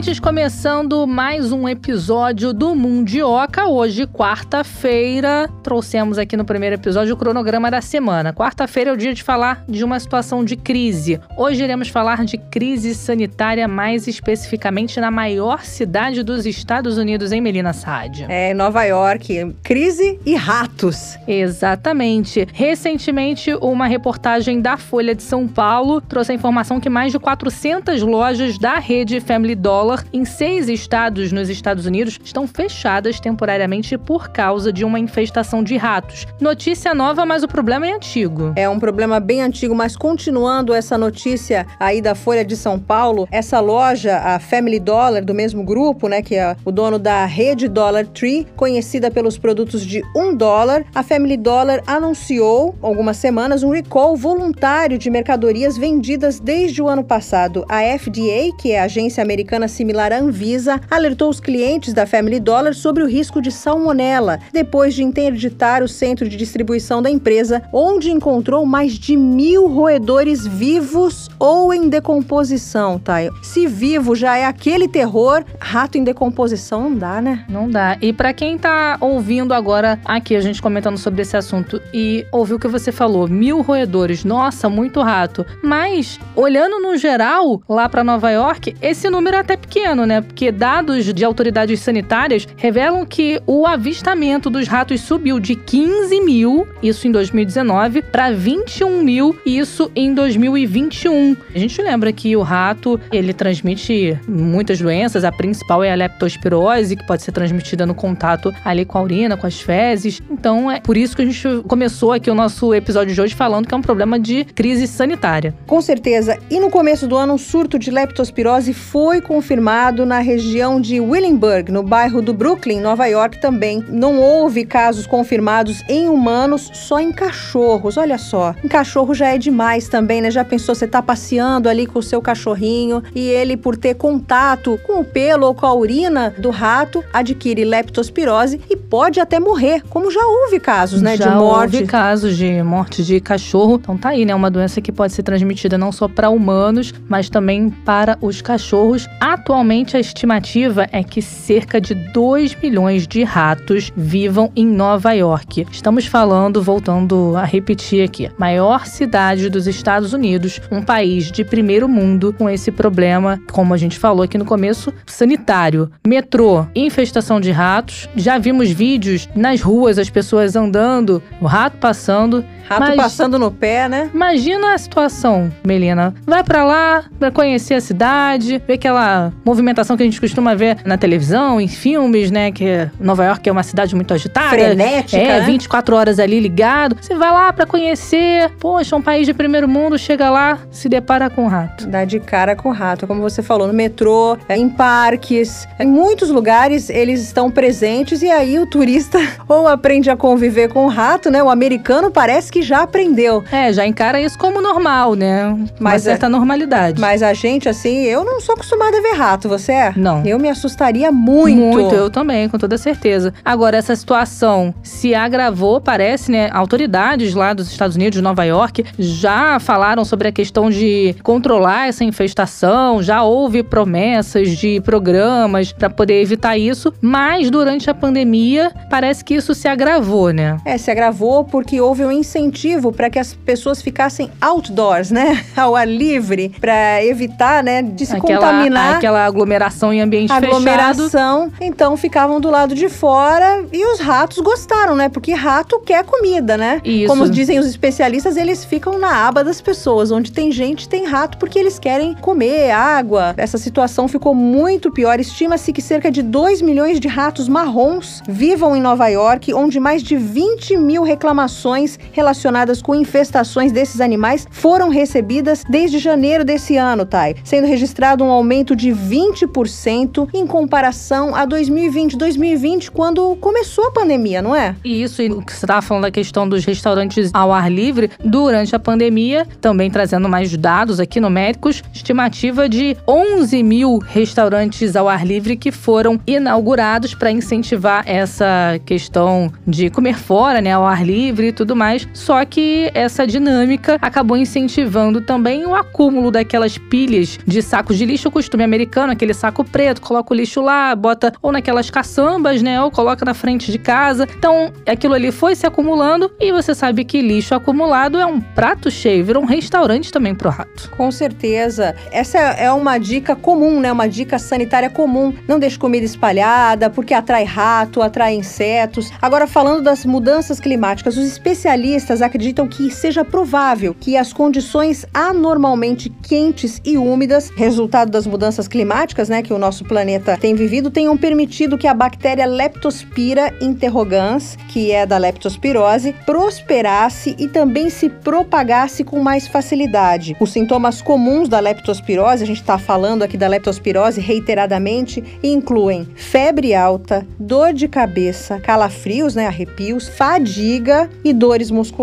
Ouvintes, começando mais um episódio do Mundioca. Hoje, quarta-feira, trouxemos aqui no primeiro episódio o cronograma da semana. Quarta-feira é o dia de falar de uma situação de crise. Hoje iremos falar de crise sanitária, mais especificamente na maior cidade dos Estados Unidos, em Melina Sádia. É, Nova York. Crise e ratos. Exatamente. Recentemente, uma reportagem da Folha de São Paulo trouxe a informação que mais de 400 lojas da rede Family Dollar em seis estados nos Estados Unidos estão fechadas temporariamente por causa de uma infestação de ratos. Notícia nova, mas o problema é antigo. É um problema bem antigo, mas continuando essa notícia aí da Folha de São Paulo, essa loja, a Family Dollar, do mesmo grupo, né, que é o dono da rede Dollar Tree, conhecida pelos produtos de um dólar, a Family Dollar anunciou algumas semanas um recall voluntário de mercadorias vendidas desde o ano passado. A FDA, que é a agência americana similar à Anvisa, alertou os clientes da Family Dollar sobre o risco de salmonela, depois de interditar o centro de distribuição da empresa, onde encontrou mais de mil roedores vivos ou em decomposição, tá? Se vivo já é aquele terror, rato em decomposição não dá, né? Não dá. E para quem tá ouvindo agora aqui a gente comentando sobre esse assunto e ouviu o que você falou, mil roedores, nossa, muito rato. Mas olhando no geral lá para Nova York, esse número é até pequeno, né? Porque dados de autoridades sanitárias revelam que o avistamento dos ratos subiu de 15 mil, isso em 2019, para 21 mil, isso em 2021. A gente lembra que o rato, ele transmite muitas doenças, a principal é a leptospirose, que pode ser transmitida no contato ali com a urina, com as fezes. Então é por isso que a gente começou aqui o nosso episódio de hoje falando que é um problema de crise sanitária. Com certeza. E no começo do ano, um surto de leptospirose foi confirmado confirmado na região de Williamsburg, no bairro do Brooklyn, Nova York também. Não houve casos confirmados em humanos, só em cachorros. Olha só, em cachorro já é demais também, né? Já pensou você tá passeando ali com o seu cachorrinho e ele por ter contato com o pelo ou com a urina do rato adquire leptospirose e pode até morrer, como já houve casos, né, já de morte. houve casos de morte de cachorro. Então tá aí, né, uma doença que pode ser transmitida não só para humanos, mas também para os cachorros. Atualmente Atualmente, a estimativa é que cerca de 2 milhões de ratos vivam em Nova York. Estamos falando, voltando a repetir aqui, maior cidade dos Estados Unidos, um país de primeiro mundo com esse problema, como a gente falou aqui no começo, sanitário. Metrô, infestação de ratos. Já vimos vídeos nas ruas, as pessoas andando, o rato passando. Rato Mas, passando no pé, né? Imagina a situação, Melina. Vai para lá para conhecer a cidade, ver aquela movimentação que a gente costuma ver na televisão, em filmes, né? Que Nova York é uma cidade muito agitada. Frenética. É, 24 né? horas ali ligado. Você vai lá para conhecer. Poxa, um país de primeiro mundo, chega lá, se depara com o rato. Dá de cara com o rato, como você falou, no metrô, em parques, em muitos lugares eles estão presentes e aí o turista ou aprende a conviver com o rato, né? O americano parece que que já aprendeu. É, já encara isso como normal, né? Uma mas certa é, normalidade. Mas a gente, assim, eu não sou acostumada a ver rato, você é? Não. Eu me assustaria muito. Muito, eu também, com toda certeza. Agora, essa situação se agravou, parece, né? Autoridades lá dos Estados Unidos, de Nova York, já falaram sobre a questão de controlar essa infestação, já houve promessas de programas para poder evitar isso, mas durante a pandemia parece que isso se agravou, né? É, se agravou porque houve um incentivo incentivo para que as pessoas ficassem outdoors, né? Ao ar livre, para evitar, né, de se aquela, contaminar. Aquela aglomeração em ambiente aglomeração, fechado. Então ficavam do lado de fora e os ratos gostaram, né? Porque rato quer comida, né? Isso. Como dizem os especialistas, eles ficam na aba das pessoas. Onde tem gente, tem rato, porque eles querem comer água. Essa situação ficou muito pior. Estima-se que cerca de 2 milhões de ratos marrons vivam em Nova York, onde mais de 20 mil reclamações relacionadas relacionadas com infestações desses animais foram recebidas desde janeiro desse ano, Thay, sendo registrado um aumento de 20% em comparação a 2020. 2020, quando começou a pandemia, não é? E isso, e o que você estava falando da questão dos restaurantes ao ar livre, durante a pandemia, também trazendo mais dados aqui numéricos, estimativa de 11 mil restaurantes ao ar livre que foram inaugurados para incentivar essa questão de comer fora, né, ao ar livre e tudo mais. Só que essa dinâmica acabou incentivando também o acúmulo daquelas pilhas de sacos de lixo, o costume americano, aquele saco preto, coloca o lixo lá, bota ou naquelas caçambas, né, ou coloca na frente de casa. Então, aquilo ali foi se acumulando e você sabe que lixo acumulado é um prato cheio, vira um restaurante também pro rato. Com certeza. Essa é uma dica comum, né? Uma dica sanitária comum. Não deixe comida espalhada, porque atrai rato, atrai insetos. Agora, falando das mudanças climáticas, os especialistas acreditam que seja provável que as condições anormalmente quentes e úmidas, resultado das mudanças climáticas, né, que o nosso planeta tem vivido, tenham permitido que a bactéria Leptospira interrogans, que é da leptospirose, prosperasse e também se propagasse com mais facilidade. Os sintomas comuns da leptospirose, a gente está falando aqui da leptospirose reiteradamente, incluem febre alta, dor de cabeça, calafrios, né, arrepios, fadiga e dores musculares.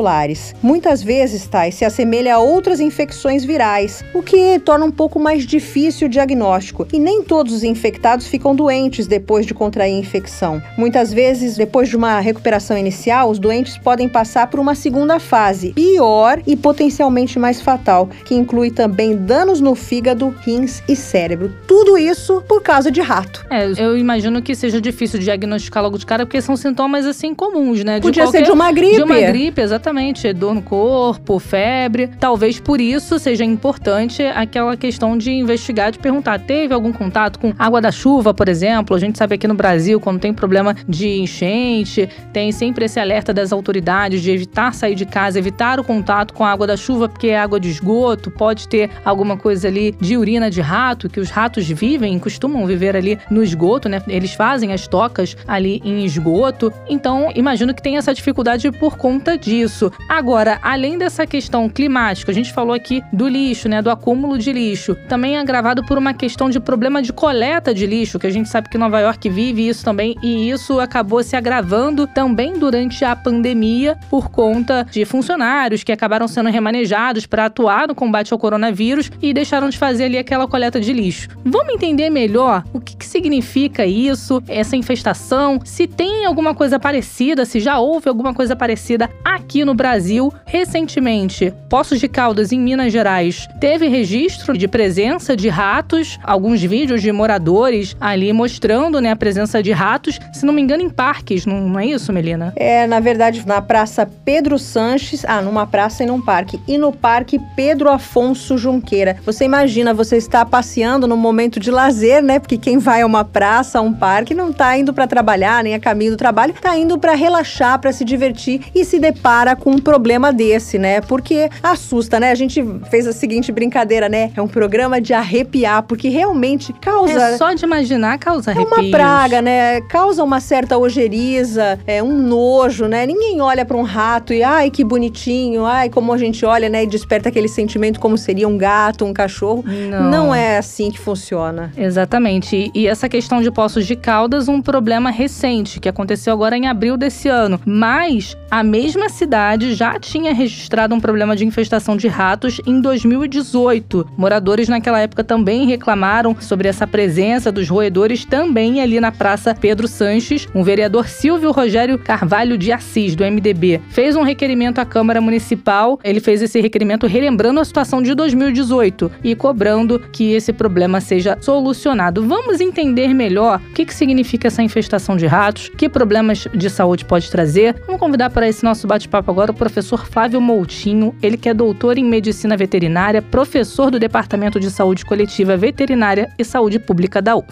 Muitas vezes, tais se assemelha a outras infecções virais, o que torna um pouco mais difícil o diagnóstico. E nem todos os infectados ficam doentes depois de contrair a infecção. Muitas vezes, depois de uma recuperação inicial, os doentes podem passar por uma segunda fase, pior e potencialmente mais fatal, que inclui também danos no fígado, rins e cérebro. Tudo isso por causa de rato. É, eu imagino que seja difícil diagnosticar logo de cara, porque são sintomas assim comuns, né? De Podia qualquer, ser de uma gripe. De uma gripe, exatamente. Dor no corpo, febre. Talvez por isso seja importante aquela questão de investigar, de perguntar: teve algum contato com água da chuva, por exemplo? A gente sabe aqui no Brasil, quando tem problema de enchente, tem sempre esse alerta das autoridades de evitar sair de casa, evitar o contato com a água da chuva, porque é água de esgoto, pode ter alguma coisa ali de urina de rato, que os ratos vivem, costumam viver ali no esgoto, né? Eles fazem as tocas ali em esgoto. Então, imagino que tem essa dificuldade por conta disso. Agora, além dessa questão climática, a gente falou aqui do lixo, né? Do acúmulo de lixo. Também é agravado por uma questão de problema de coleta de lixo, que a gente sabe que Nova York vive isso também, e isso acabou se agravando também durante a pandemia por conta de funcionários que acabaram sendo remanejados para atuar no combate ao coronavírus e deixaram de fazer ali aquela coleta de lixo. Vamos entender melhor o que, que significa isso, essa infestação, se tem alguma coisa parecida, se já houve alguma coisa parecida aqui no Brasil. Recentemente, Poços de Caldas, em Minas Gerais, teve registro de presença de ratos, alguns vídeos de moradores ali mostrando né, a presença de ratos, se não me engano, em parques, não, não é isso, Melina? É, na verdade, na Praça Pedro Sanches, ah, numa praça e num parque, e no Parque Pedro Afonso Junqueira. Você imagina, você está passeando num momento de lazer, né? Porque quem vai a uma praça, a um parque, não está indo para trabalhar, nem a caminho do trabalho, está indo para relaxar, para se divertir e se depara com um problema desse, né? Porque assusta, né? A gente fez a seguinte brincadeira, né? É um programa de arrepiar, porque realmente causa. É só de imaginar causa arrepios. É uma praga, né? Causa uma certa ojeriza, é um nojo, né? Ninguém olha para um rato e ai que bonitinho, ai como a gente olha, né? E desperta aquele sentimento como seria um gato, um cachorro. Não, Não é assim que funciona. Exatamente. E essa questão de Poços de Caldas, um problema recente que aconteceu agora em abril desse ano. Mas a mesma cidade já tinha registrado um problema de infestação de ratos em 2018. Moradores naquela época também reclamaram sobre essa presença dos roedores também ali na Praça Pedro Sanches. Um vereador Silvio Rogério Carvalho de Assis, do MDB, fez um requerimento à Câmara Municipal. Ele fez esse requerimento relembrando a situação de 2018 e cobrando que esse problema seja solucionado. Vamos entender melhor o que, que significa essa infestação de ratos, que problemas de saúde pode trazer. Vamos convidar para esse nosso bate-papo agora o professor Flávio Moutinho, ele que é doutor em medicina veterinária, professor do Departamento de Saúde Coletiva Veterinária e Saúde Pública da UF.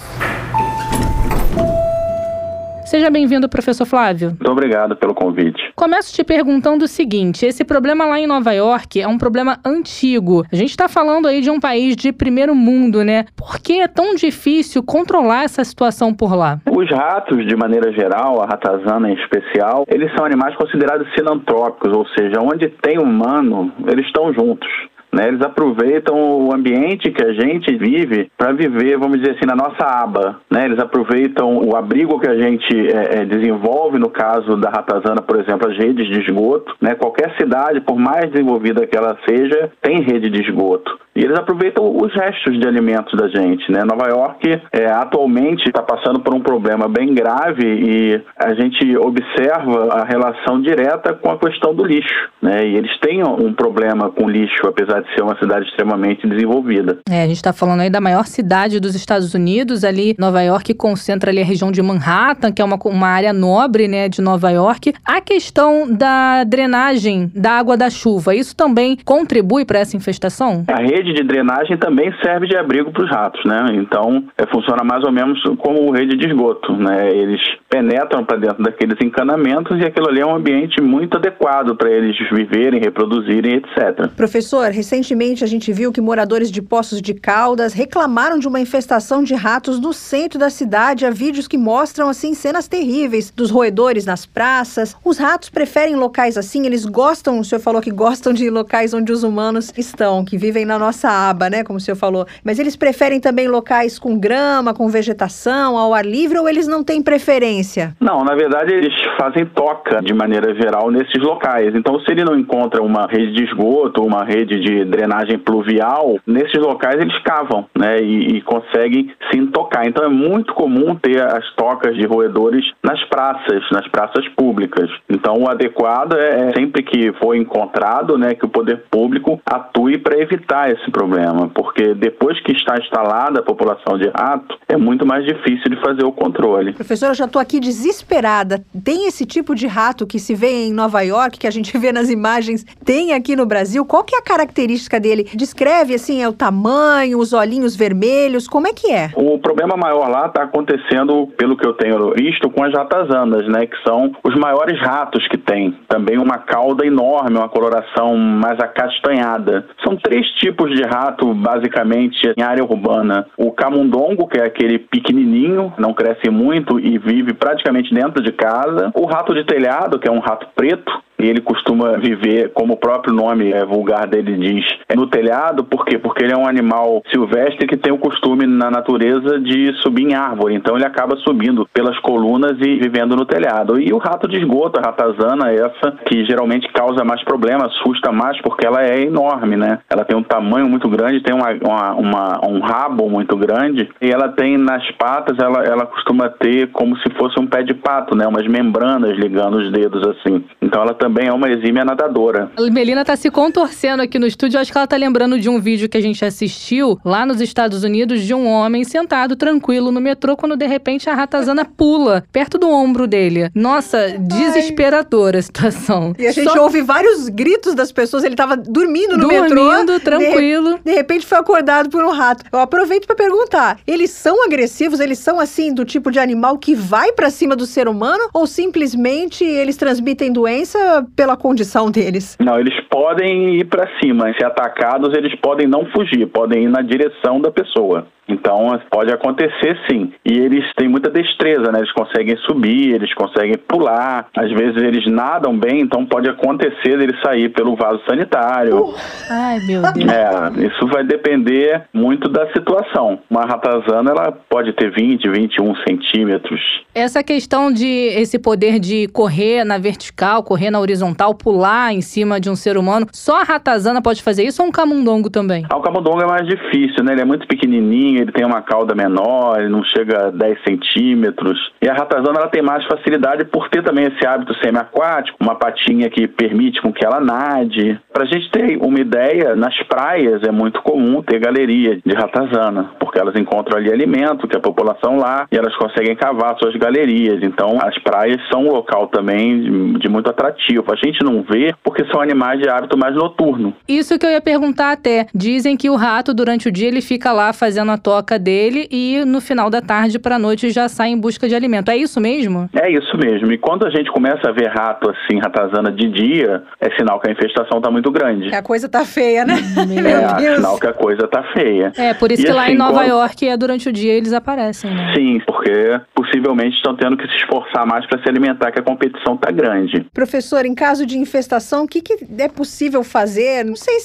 Seja bem-vindo, professor Flávio. Muito obrigado pelo convite. Começo te perguntando o seguinte: esse problema lá em Nova York é um problema antigo. A gente está falando aí de um país de primeiro mundo, né? Por que é tão difícil controlar essa situação por lá? Os ratos, de maneira geral, a ratazana em especial, eles são animais considerados sinantrópicos, ou seja, onde tem humano, eles estão juntos. Né? Eles aproveitam o ambiente que a gente vive para viver, vamos dizer assim, na nossa aba. Né? Eles aproveitam o abrigo que a gente é, é, desenvolve, no caso da ratazana, por exemplo, as redes de esgoto. Né? Qualquer cidade, por mais desenvolvida que ela seja, tem rede de esgoto. E eles aproveitam os restos de alimentos da gente. Né? Nova York é, atualmente está passando por um problema bem grave e a gente observa a relação direta com a questão do lixo. Né? E eles têm um problema com lixo, apesar de ser uma cidade extremamente desenvolvida. É, a gente está falando aí da maior cidade dos Estados Unidos, ali Nova York concentra ali a região de Manhattan, que é uma, uma área nobre né, de Nova York. A questão da drenagem da água da chuva, isso também contribui para essa infestação? A rede de drenagem também serve de abrigo para os ratos, né? Então, é, funciona mais ou menos como rede de esgoto, né? Eles penetram para dentro daqueles encanamentos e aquilo ali é um ambiente muito adequado para eles viverem, reproduzirem, etc. Professor, recentemente a gente viu que moradores de Poços de Caldas reclamaram de uma infestação de ratos no centro da cidade. Há vídeos que mostram assim cenas terríveis dos roedores nas praças. Os ratos preferem locais assim, eles gostam, o senhor falou que gostam de locais onde os humanos estão, que vivem na nossa aba, né, como o senhor falou. Mas eles preferem também locais com grama, com vegetação, ao ar livre ou eles não têm preferência? Não, na verdade eles fazem toca de maneira geral nesses locais. Então, se ele não encontra uma rede de esgoto, uma rede de drenagem pluvial, nesses locais eles cavam, né, e, e conseguem se intocar. Então, é muito comum ter as tocas de roedores nas praças, nas praças públicas. Então, o adequado é, é sempre que for encontrado, né, que o poder público atue para evitar esse problema, porque depois que está instalada a população de rato, é muito mais difícil de fazer o controle. Professora, eu já estou aqui desesperada. Tem esse tipo de rato que se vê em Nova York, que a gente vê nas imagens, tem aqui no Brasil? Qual que é a característica dele? Descreve, assim, é o tamanho, os olhinhos vermelhos, como é que é? O problema maior lá está acontecendo, pelo que eu tenho visto, com as ratazanas, né, que são os maiores ratos que tem. Também uma cauda enorme, uma coloração mais acastanhada. São três tipos de rato, basicamente, em área urbana. O camundongo, que é aquele pequenininho, não cresce muito e vive praticamente dentro de casa. O rato de telhado, que é um rato preto, e ele costuma viver, como o próprio nome é, vulgar dele diz, é no telhado, por quê? Porque ele é um animal silvestre que tem o costume na natureza de subir em árvore, então ele acaba subindo pelas colunas e vivendo no telhado. E o rato de esgoto, a ratazana, essa que geralmente causa mais problema, assusta mais porque ela é enorme, né? Ela tem um tamanho muito grande, tem uma, uma, uma, um rabo muito grande e ela tem nas patas, ela, ela costuma ter como se fosse um pé de pato, né? Umas membranas ligando os dedos assim. Então ela também é uma exímia nadadora. A Melina tá se contorcendo aqui no estúdio. Eu acho que ela tá lembrando de um vídeo que a gente assistiu lá nos Estados Unidos de um homem sentado tranquilo no metrô quando de repente a ratazana pula perto do ombro dele. Nossa, desesperadora a situação. E a gente Só... ouve vários gritos das pessoas. Ele tava dormindo no dormindo, metrô. Dormindo, tranquilo. De, de, repente foi acordado por um rato. Eu aproveito para perguntar: eles são agressivos? Eles são assim do tipo de animal que vai para cima do ser humano ou simplesmente eles transmitem doença pela condição deles? Não, eles podem ir para cima. Se atacados, eles podem não fugir, podem ir na direção da pessoa. Então pode acontecer sim. E eles têm muita destreza, né? Eles conseguem subir, eles conseguem pular. Às vezes eles nadam bem, então pode acontecer deles sair pelo vaso sanitário. Uh. Ai, meu Deus. É, isso vai depender muito da situação. Uma ratazana ela pode ter 20, 21 centímetros. Essa questão de esse poder de correr na vertical, correr na horizontal, pular em cima de um ser humano, só a ratazana pode fazer isso ou um camundongo também? Ah, o camundongo é mais difícil, né? Ele é muito pequenininho ele tem uma cauda menor, ele não chega a 10 centímetros. E a ratazana ela tem mais facilidade por ter também esse hábito semiaquático, uma patinha que permite com que ela nade. Para a gente ter uma ideia, nas praias é muito comum ter galeria de ratazana, porque elas encontram ali alimento, que a população lá, e elas conseguem cavar suas galerias. Então, as praias são um local também de, de muito atrativo. A gente não vê porque são animais de hábito mais noturno. Isso que eu ia perguntar até. Dizem que o rato, durante o dia, ele fica lá fazendo a toca dele e no final da tarde para a noite já sai em busca de alimento. É isso mesmo? É isso mesmo. E quando a gente começa a ver rato assim, ratazana de dia, é sinal que a infestação está muito grande. Que a coisa tá feia, né? Meu é, sinal que a coisa tá feia. É, por isso e que assim, lá em Nova quando... York é durante o dia eles aparecem, né? Sim, porque possivelmente estão tendo que se esforçar mais para se alimentar, que a competição tá grande. Professor, em caso de infestação, o que, que é possível fazer? Não sei se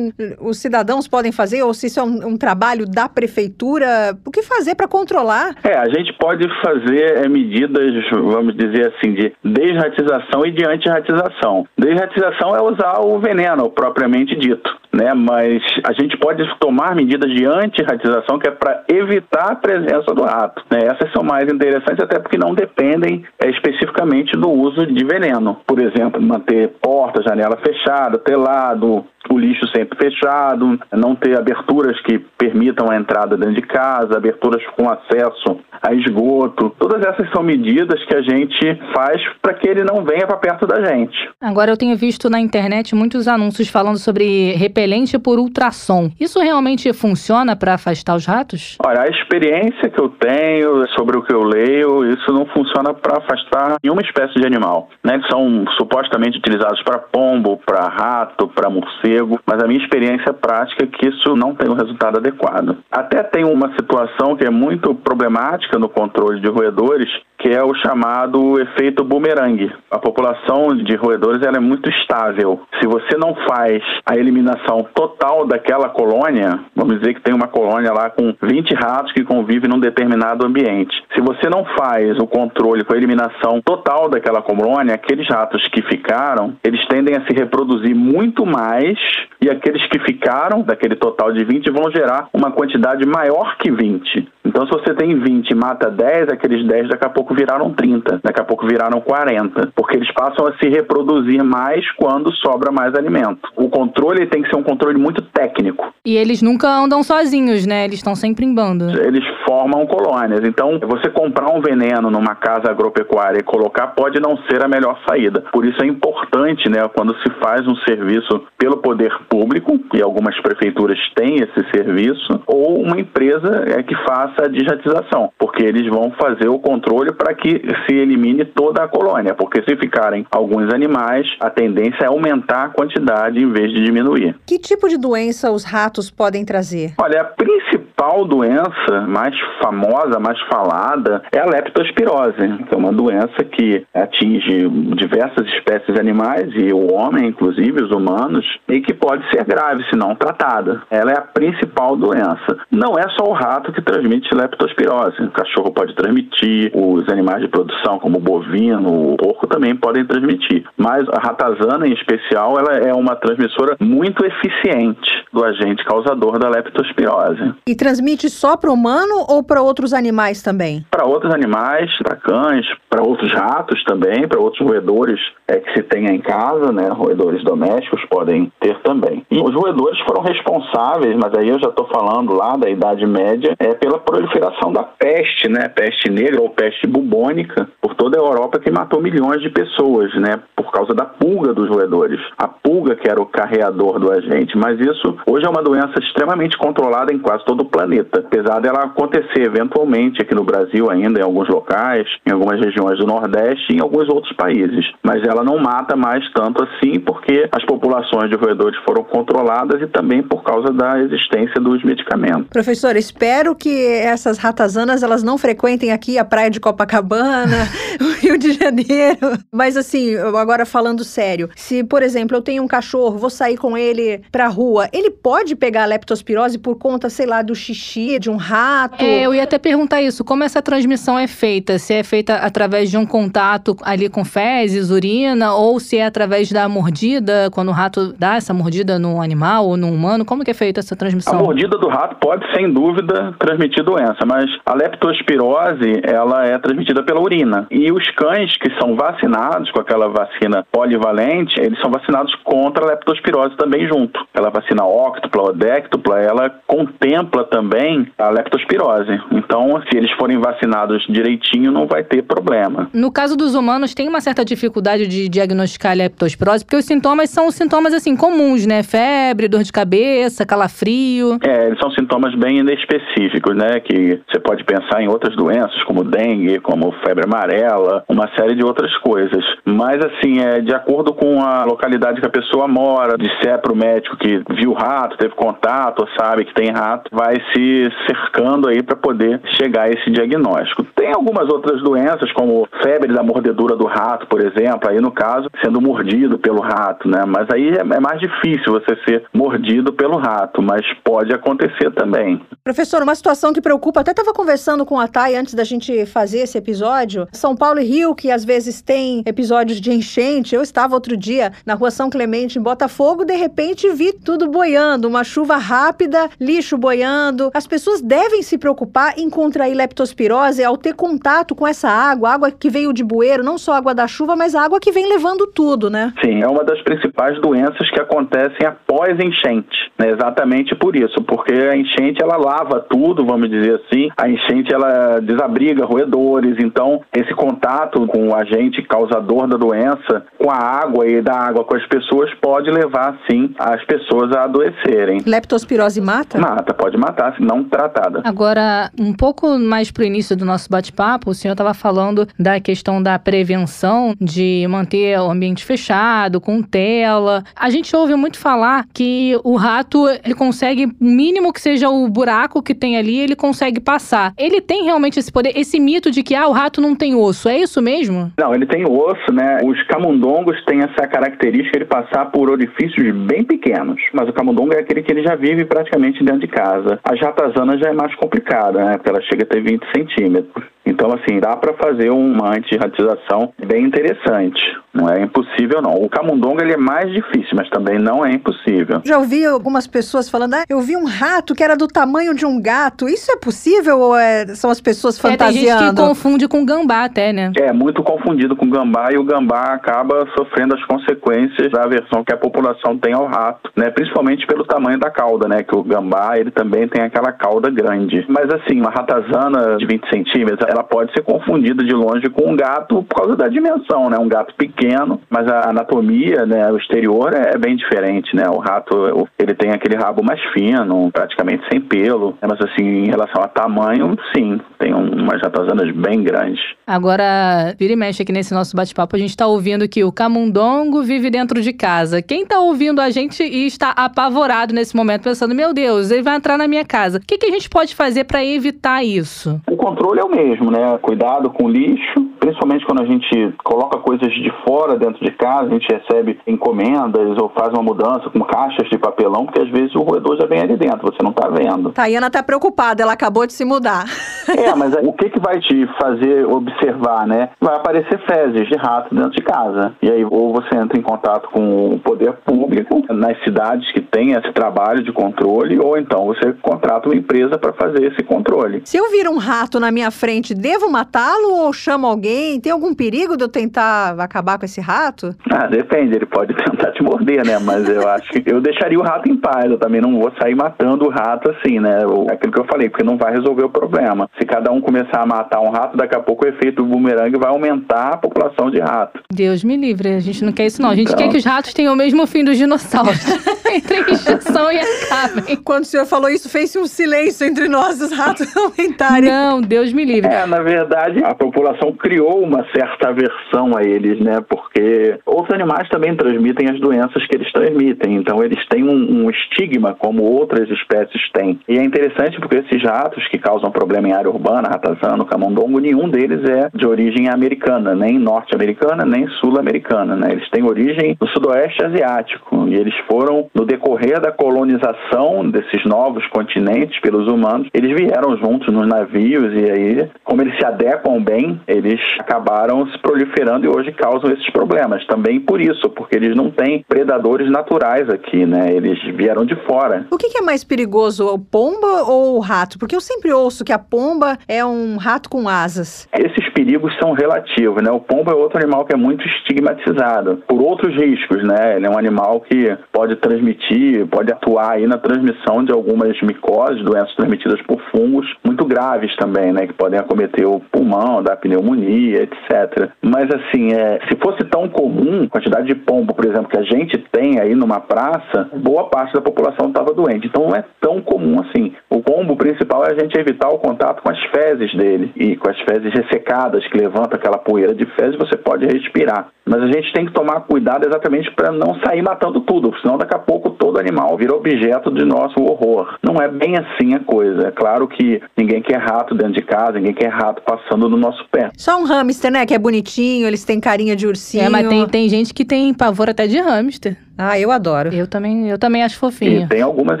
os cidadãos podem fazer ou se isso é um, um trabalho da prefeitura. O que fazer para controlar? É, a gente pode fazer é, medidas, vamos dizer assim, de desratização e de antirratização. Desratização é usar o veneno propriamente dito né? Mas a gente pode tomar medidas de antirratização que é para evitar a presença do rato. Né? Essas são mais interessantes até porque não dependem é, especificamente do uso de veneno. Por exemplo, manter porta, janela fechada, telado, o lixo sempre fechado, não ter aberturas que permitam a entrada dentro de casa, aberturas com acesso a esgoto. Todas essas são medidas que a gente faz para que ele não venha para perto da gente. Agora eu tenho visto na internet muitos anúncios falando sobre repelente por ultrassom. Isso realmente funciona para afastar os ratos? Olha, a experiência que eu tenho sobre o que eu leio, isso não funciona para afastar nenhuma espécie de animal. Né? Eles são supostamente utilizados para pombo, para rato, para morcego, mas a minha experiência prática é que isso não tem um resultado adequado. Até tem uma situação que é muito problemática no controle de roedores, que é o chamado efeito bumerangue. A população de roedores ela é muito estável. Se você não faz a eliminação total daquela colônia, vamos dizer que tem uma colônia lá com 20 ratos que convivem num determinado ambiente. Se você não faz o controle com a eliminação total daquela colônia, aqueles ratos que ficaram, eles tendem a se reproduzir muito mais e aqueles que ficaram daquele total de 20 vão gerar uma quantidade maior que 20. Então, se você tem 20 e mata 10, aqueles 10 daqui a pouco viraram 30, daqui a pouco viraram 40, porque eles passam a se reproduzir mais quando sobra mais alimento. O controle tem que ser um controle muito técnico. E eles nunca andam sozinhos, né? Eles estão sempre em bando. Eles formam colônias. Então, você comprar um veneno numa casa agropecuária e colocar pode não ser a melhor saída. Por isso é importante, né, quando se faz um serviço pelo poder público, e algumas prefeituras têm esse serviço, ou uma empresa é que faça a desratização, porque eles vão fazer o controle para que se elimine toda a colônia, porque se ficarem alguns animais, a tendência é aumentar a quantidade em vez de diminuir. Que tipo de doença os ratos podem trazer? Olha, a principal doença mais famosa, mais falada, é a leptospirose, que é uma doença que atinge diversas espécies animais e o homem, inclusive os humanos, e que pode ser grave se não tratada. Ela é a principal doença. Não é só o rato que transmite leptospirose. O cachorro pode transmitir, os animais de produção, como o bovino, o porco, também podem transmitir. Mas a ratazana, em especial, ela é uma transmissora muito eficiente do agente causador da leptospirose. E transmite só para o humano ou para outros animais também? Para outros animais, para cães, para outros ratos também, para outros roedores é, que se tenha em casa, né? Roedores domésticos podem ter também. E os roedores foram responsáveis, mas aí eu já estou falando lá da Idade Média, é pela proliferação da peste, né? Peste negra ou peste bubônica por toda a Europa que matou milhões de pessoas, né? Por causa da pulga dos roedores. A pulga que era o carreador do agente, mas isso hoje é uma doença extremamente controlada em quase todo o planeta. Apesar dela acontecer eventualmente aqui no Brasil ainda, em alguns locais, em algumas regiões do Nordeste e em alguns outros países. Mas ela não mata mais tanto assim porque as populações de roedores foram controladas e também por causa da existência dos medicamentos. Professor, espero que essas ratazanas elas não frequentem aqui a praia de Copacabana, o Rio de Janeiro. Mas assim, agora falando sério, se por exemplo eu tenho um cachorro, vou sair com ele pra rua, ele pode pegar a leptospirose por conta, sei lá, do xixi de um rato? É, eu ia até perguntar isso, como essa transmissão é feita? Se é feita através de um contato ali com fezes, urina, ou se é através da mordida, quando o rato dá essa mordida no animal ou no humano, como que é feita essa transmissão? A mordida do rato pode, sem dúvida, transmitir doença, mas a leptospirose, ela é transmitida pela urina. E os cães que são vacinados com aquela vacina polivalente, eles são vacinados contra a leptospirose também junto. Aquela vacina óctupla ou déctupla, ela contempla também a leptospirose. Então, se eles forem vacinados direitinho, não vai ter problema. No caso dos humanos, tem uma certa dificuldade de diagnosticar a leptospirose, porque os sintomas são sintomas assim comuns, né? Febre, dor de cabeça, calafrio. É, eles são sintomas bem específicos, né? Que você pode pensar em outras doenças, como dengue, como febre amarela, uma série de outras coisas. Mas, assim, é de acordo com a localidade que a pessoa mora, disser para o médico que viu rato, teve contato, sabe que tem rato, vai se cercando aí para poder chegar a esse diagnóstico. Tem algumas outras doenças, como febre da mordedura do rato, por exemplo, aí no caso, sendo mordido pelo rato, né? Mas aí é, é mais difícil você ser mordido pelo rato, mas pode acontecer também. Professor, uma situação que preocupa, até estava conversando com a Thay antes da gente fazer esse episódio. São Paulo e Rio, que às vezes tem episódios de enchente. Eu estava outro dia na rua São Clemente, em Botafogo, de repente vi tudo boiando, uma chuva rápida, lixo boiando. As pessoas devem se preocupar em contrair leptospirose ao ter contato com essa água, água que veio de bueiro, não só água da chuva, mas água que vem levando tudo, né? Sim, é uma das principais doenças que acontecem após enchente, né? Exatamente por isso, porque a enchente ela lava tudo, vamos dizer assim. A enchente ela desabriga roedores, então esse contato com o agente causador da doença, com a água e da água com as pessoas pode levar sim as pessoas a adoecerem. Leptospirose mata? Mata, pode matar se não tratada. Agora, um pouco mais pro início do nosso bate-papo, o senhor estava falando da questão da prevenção, de manter o ambiente fechado, com tela. A gente ouve muito falar que o rato, ele consegue, o mínimo que seja o buraco que tem ali, ele consegue passar. Ele tem realmente esse poder, esse mito de que ah, o rato não tem osso, é isso mesmo? Não, ele tem osso, né? Os camundongos têm essa característica de passar por orifícios bem pequenos, mas o camundongo é aquele que ele já vive praticamente dentro de casa. A ratazana já é mais complicada, né? Porque ela chega a ter 20 centímetros. Então, assim, dá para fazer uma antirratização bem interessante. Não é impossível, não. O camundongo ele é mais difícil, mas também não é impossível. Já ouvi algumas pessoas falando, ah, eu vi um rato que era do tamanho de um gato. Isso é possível ou é, são as pessoas fantasiando? É, tem gente que confunde com gambá até, né? É, muito confundido com gambá e o gambá acaba sofrendo as consequências da aversão que a população tem ao rato, né? Principalmente pelo tamanho da cauda, né? Que o gambá, ele também tem aquela cauda grande. Mas assim, uma ratazana de 20 centímetros, ela pode ser confundida de longe com um gato por causa da dimensão, né? Um gato pequeno, mas a anatomia, né, o exterior é bem diferente, né? O rato, ele tem aquele rabo mais fino, praticamente sem pelo, mas assim, em relação a tamanho, sim, tem umas ratazanas bem grandes. Agora, vira e mexe aqui nesse nosso bate-papo, a gente tá ouvindo que o camundongo vive dentro de casa. Quem tá ouvindo a gente e está apavorado nesse momento, pensando, meu Deus, ele vai entrar na minha casa. O que, que a gente pode fazer para evitar isso? O controle é o mesmo, né? Cuidado com o lixo, principalmente quando a gente coloca coisas de fora dentro de casa, a gente recebe encomendas ou faz uma mudança com caixas de papelão, porque às vezes o roedor já vem ali dentro, você não está vendo. Tayana tá preocupada, ela acabou de se mudar. É, mas o que, que vai te fazer observar, né? Vai aparecer fezes de rato dentro de casa. E aí, ou você entra em contato com o poder público nas cidades que tem esse trabalho de controle, ou então você contrata uma empresa para fazer esse controle. Se eu vir um rato na minha frente, devo matá-lo ou chamo alguém? Tem algum perigo de eu tentar acabar com esse rato? Ah, depende, ele pode tentar te morder, né? Mas eu acho que eu deixaria o rato em paz, eu também não vou sair matando o rato assim, né? Aquilo que eu falei, porque não vai resolver o problema. Se cada um começar a matar um rato, daqui a pouco o efeito do bumerangue vai aumentar a população de rato. Deus me livre, a gente não quer isso não. A gente então... quer que os ratos tenham o mesmo fim dos dinossauros. Entre extinção e acabem. Quando o senhor falou isso, fez um silêncio entre nós, os ratos aumentarem. Não, Deus me livre. É, na verdade, a população criou uma certa aversão a eles, né? Porque outros animais também transmitem as doenças que eles transmitem. Então, eles têm um, um estigma como outras espécies têm. E é interessante porque esses ratos que causam problema em área urbana, ratazano, camundongo, nenhum deles é de origem americana, nem norte-americana, nem sul-americana, né? Eles têm origem no sudoeste asiático e eles foram, no decorrer da colonização desses novos continentes pelos humanos, eles vieram juntos nos navios e aí, como eles se adequam bem, eles acabaram se proliferando e hoje causam esses problemas. Também por isso, porque eles não têm predadores naturais aqui, né? Eles vieram de fora. O que é mais perigoso, o pomba ou o rato? Porque eu sempre ouço que a pomba é um rato com asas. Esses perigos são relativos, né? O pombo é outro animal que é muito estigmatizado por outros riscos, né? Ele é um animal que pode transmitir, pode atuar aí na transmissão de algumas micoses, doenças transmitidas por fungos muito graves também, né? Que podem acometer o pulmão, dar pneumonia, etc. Mas assim, é, se fosse tão comum, a quantidade de pombo, por exemplo, que a gente tem aí numa praça, boa parte da população estava doente. Então não é tão comum assim. O pombo principal é a gente evitar o contato com as fezes dele e com as fezes ressecadas que levantam aquela poeira de fezes, você pode respirar. Mas a gente tem que tomar cuidado exatamente para não sair matando tudo, senão daqui a pouco todo animal vira objeto de nosso horror. Não é bem assim a coisa. É claro que ninguém quer rato dentro de casa, ninguém quer rato passando no nosso pé. Só um hamster, né? Que é bonitinho, eles têm carinha de ursinho. É, mas tem, tem gente que tem pavor até de hamster. Ah, eu adoro. Eu também, eu também acho fofinho. E tem algumas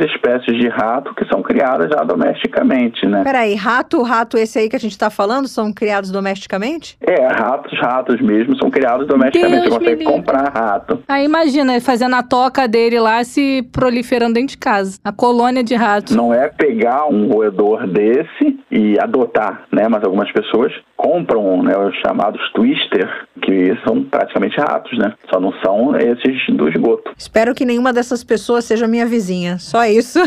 espécies de rato que são criadas já domesticamente, né? Peraí, rato, rato esse aí que a gente tá falando, são criados domesticamente? É, ratos, ratos mesmo são criados domesticamente. Deus Você consegue comprar rato. Aí imagina, fazendo a toca dele lá se proliferando dentro de casa. A colônia de ratos. Não é pegar um roedor desse e adotar, né? Mas algumas pessoas compram né, os chamados twister, que são praticamente ratos, né? Só não são esses do esgoto. Espero que nenhuma dessas pessoas seja minha vizinha. Só isso.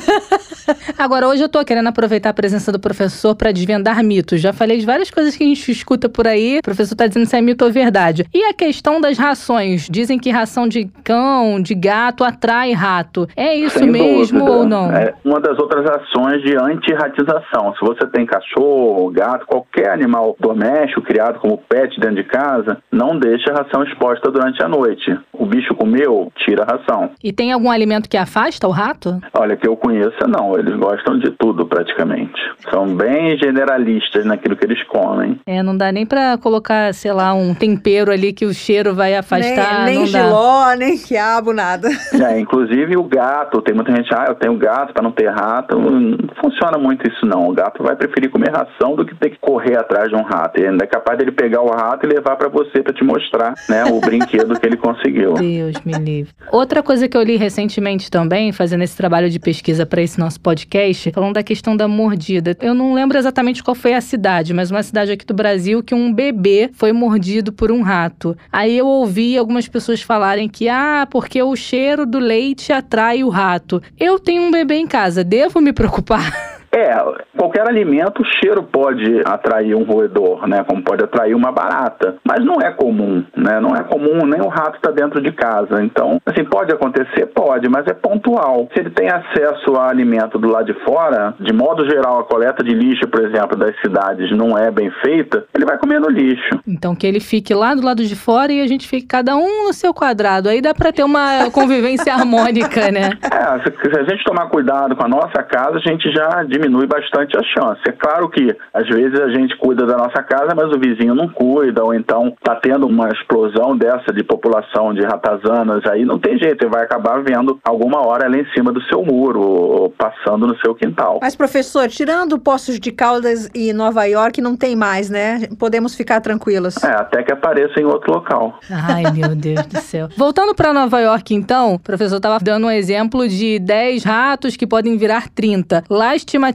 Agora, hoje eu tô querendo aproveitar a presença do professor para desvendar mitos. Já falei de várias coisas que a gente escuta por aí. O professor tá dizendo se é mito ou verdade. E a questão das rações? Dizem que ração de cão, de gato atrai rato. É isso Sem mesmo dúvida. ou não? É uma das outras ações de antirratização. Se você tem cachorro, gato, qualquer animal doméstico criado como pet dentro de casa, não deixe a ração exposta durante a noite. O bicho comeu, tira ração. E tem algum alimento que afasta o rato? Olha, que eu conheça, não. Eles gostam de tudo, praticamente. São bem generalistas naquilo que eles comem. É, não dá nem pra colocar, sei lá, um tempero ali que o cheiro vai afastar. nem nem não dá. giló, nem quiabo, nada. É, inclusive o gato, tem muita gente, ah, eu tenho gato para não ter rato. Não funciona muito isso não. O gato vai preferir comer ração do que ter que correr atrás de um rato. Ele é capaz dele pegar o rato e levar para você para te mostrar, né, o brinquedo que ele conseguiu. Deus me livre. Outra coisa que eu li recentemente também, fazendo esse trabalho de pesquisa para esse nosso podcast, falando da questão da mordida. Eu não lembro exatamente qual foi a cidade, mas uma cidade aqui do Brasil que um bebê foi mordido por um rato. Aí eu ouvi algumas pessoas falarem que, ah, porque o cheiro do leite atrai o rato. Eu tenho um bebê em casa, devo me preocupar? É, qualquer alimento, o cheiro pode atrair um roedor, né? Como pode atrair uma barata. Mas não é comum, né? Não é comum, nem o rato está dentro de casa. Então, assim, pode acontecer? Pode, mas é pontual. Se ele tem acesso a alimento do lado de fora, de modo geral, a coleta de lixo, por exemplo, das cidades não é bem feita, ele vai comer no lixo. Então que ele fique lá do lado de fora e a gente fique cada um no seu quadrado. Aí dá pra ter uma convivência harmônica, né? É, se, se a gente tomar cuidado com a nossa casa, a gente já diminui bastante a chance. É claro que às vezes a gente cuida da nossa casa, mas o vizinho não cuida, ou então tá tendo uma explosão dessa de população de ratazanas, aí não tem jeito, ele vai acabar vendo alguma hora ela em cima do seu muro, ou passando no seu quintal. Mas, professor, tirando Poços de Caldas e Nova York, não tem mais, né? Podemos ficar tranquilos. É, até que apareça em outro local. Ai, meu Deus do céu. Voltando para Nova York, então, o professor estava dando um exemplo de 10 ratos que podem virar 30. Lá a estimativa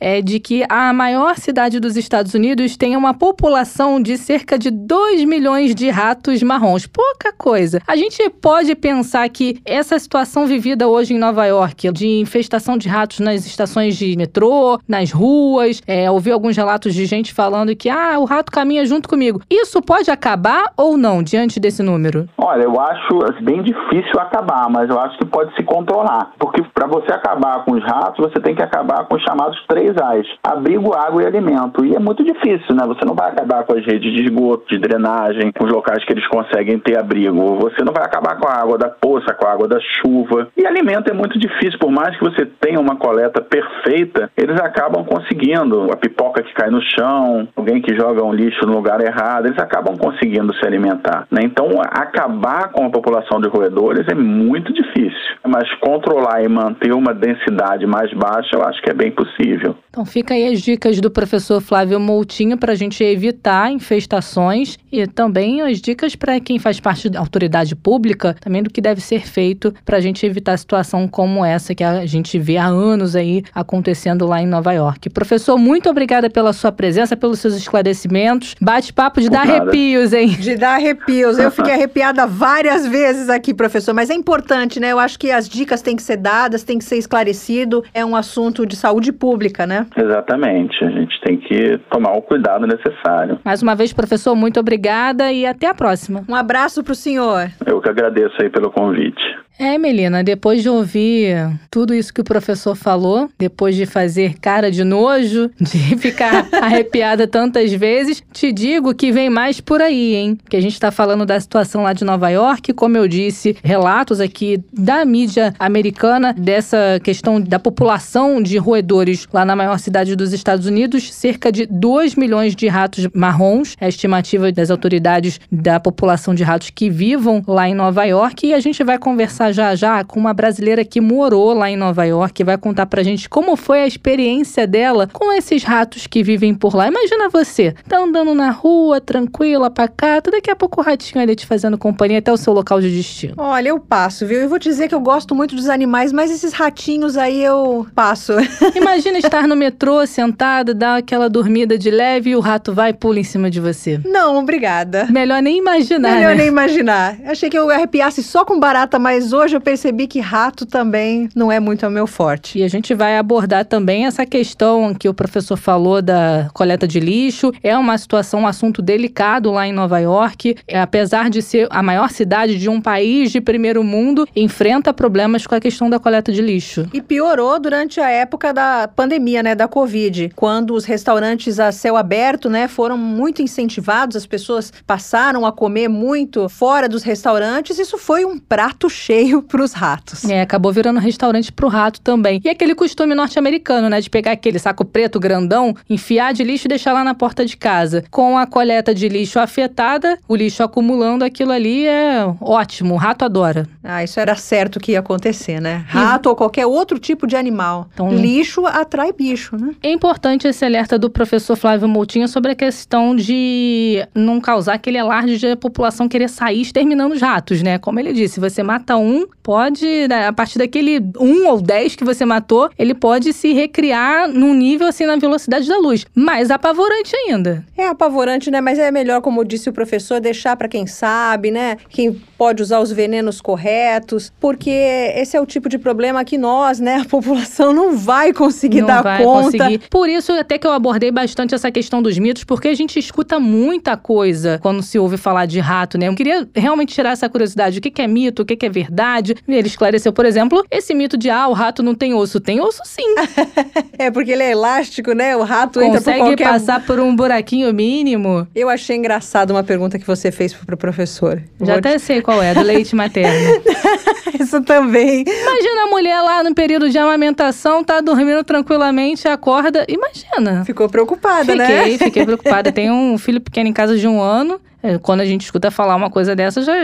é de que a maior cidade dos Estados Unidos tenha uma população de cerca de 2 milhões de ratos marrons. Pouca coisa. A gente pode pensar que essa situação vivida hoje em Nova York, de infestação de ratos nas estações de metrô, nas ruas, é, ouvi alguns relatos de gente falando que ah, o rato caminha junto comigo. Isso pode acabar ou não diante desse número? Olha, eu acho assim, bem difícil acabar, mas eu acho que pode se controlar. Porque para você acabar com os ratos, você tem que acabar com os chamados três A's: abrigo, água e alimento. E é muito difícil, né? Você não vai acabar com as redes de esgoto, de drenagem, com os locais que eles conseguem ter abrigo. Você não vai acabar com a água da poça, com a água da chuva. E alimento é muito difícil, por mais que você tenha uma coleta perfeita, eles acabam conseguindo. A pipoca que cai no chão, alguém que joga um lixo no lugar errado, eles acabam conseguindo se alimentar. Né? Então, acabar com a população de roedores é muito difícil. Mas controlar e manter uma densidade mais baixa, eu acho que é bem possível. Então fica aí as dicas do professor Flávio Moutinho para a gente evitar infestações e também as dicas para quem faz parte da autoridade pública, também do que deve ser feito para a gente evitar situação como essa que a gente vê há anos aí acontecendo lá em Nova York. Professor, muito obrigada pela sua presença, pelos seus esclarecimentos. Bate-papo de dar arrepios, hein? De dar arrepios. Eu fiquei arrepiada várias vezes aqui, professor, mas é importante, né? Eu acho que as dicas têm que ser dadas, tem que ser esclarecido. É um assunto de saúde pública, né? Exatamente. A gente tem que tomar o cuidado necessário. Mais uma vez, professor, muito obrigada e até a próxima. Um abraço para o senhor. Eu que agradeço aí pelo convite. É, Melina, depois de ouvir tudo isso que o professor falou, depois de fazer cara de nojo, de ficar arrepiada tantas vezes, te digo que vem mais por aí, hein? Que a gente está falando da situação lá de Nova York, como eu disse, relatos aqui da mídia americana dessa questão da população de roedores lá na maior cidade dos Estados Unidos, cerca de 2 milhões de ratos marrons, é a estimativa das autoridades da população de ratos que vivam lá em Nova York, e a gente vai conversar já já com uma brasileira que morou lá em Nova York vai contar pra gente como foi a experiência dela com esses ratos que vivem por lá. Imagina você, tá andando na rua, tranquila, pacata, daqui a pouco o ratinho ali te fazendo companhia até o seu local de destino. Olha, eu passo, viu? Eu vou dizer que eu gosto muito dos animais, mas esses ratinhos aí eu passo. Imagina estar no metrô, sentada, dar aquela dormida de leve e o rato vai e pula em cima de você. Não, obrigada. Melhor nem imaginar, Melhor né? nem imaginar. Achei que eu arrepiasse só com barata, mas hoje eu percebi que rato também não é muito ao meu forte. E a gente vai abordar também essa questão que o professor falou da coleta de lixo. É uma situação, um assunto delicado lá em Nova York. É, apesar de ser a maior cidade de um país de primeiro mundo, enfrenta problemas com a questão da coleta de lixo. E piorou durante a época da pandemia, né, da Covid, quando os restaurantes a céu aberto, né, foram muito incentivados, as pessoas passaram a comer muito fora dos restaurantes. Isso foi um prato cheio para os ratos. É, acabou virando restaurante pro rato também. E aquele costume norte-americano, né, de pegar aquele saco preto grandão, enfiar de lixo e deixar lá na porta de casa. Com a coleta de lixo afetada, o lixo acumulando, aquilo ali é ótimo, o rato adora. Ah, isso era certo que ia acontecer, né? Rato ou qualquer outro tipo de animal. Então- Lixo atrai bicho, né? É importante esse alerta do professor Flávio Moutinho sobre a questão de não causar aquele alarde de a população querer sair exterminando os ratos, né? Como ele disse, você mata um, pode, a partir daquele um ou dez que você matou, ele pode se recriar num nível assim na velocidade da luz. Mais apavorante ainda. É apavorante, né? Mas é melhor, como disse o professor, deixar para quem sabe, né? Quem pode usar os venenos corretos, porque esse é o tipo de problema que nós, né, a população não vai conseguir não dar vai conta. conseguir. Por isso, até que eu abordei bastante essa questão dos mitos, porque a gente escuta muita coisa quando se ouve falar de rato, né? Eu queria realmente tirar essa curiosidade. O que que é mito, o que que é verdade. Ele esclareceu, por exemplo, esse mito de, ah, o rato não tem osso. Tem osso sim. É porque ele é elástico, né? O rato entra por Consegue qualquer passar por um buraquinho mínimo. Eu achei engraçado uma pergunta que você fez pro professor. Já Vou até sei qual é, do leite materno. te- Isso também. Imagina a mulher lá no período de amamentação, tá dormindo tranquilamente, acorda. Imagina. Ficou preocupada, né? Fiquei, fiquei preocupada. Tem um filho pequeno em casa de um ano. É, Quando a gente escuta falar uma coisa dessa, já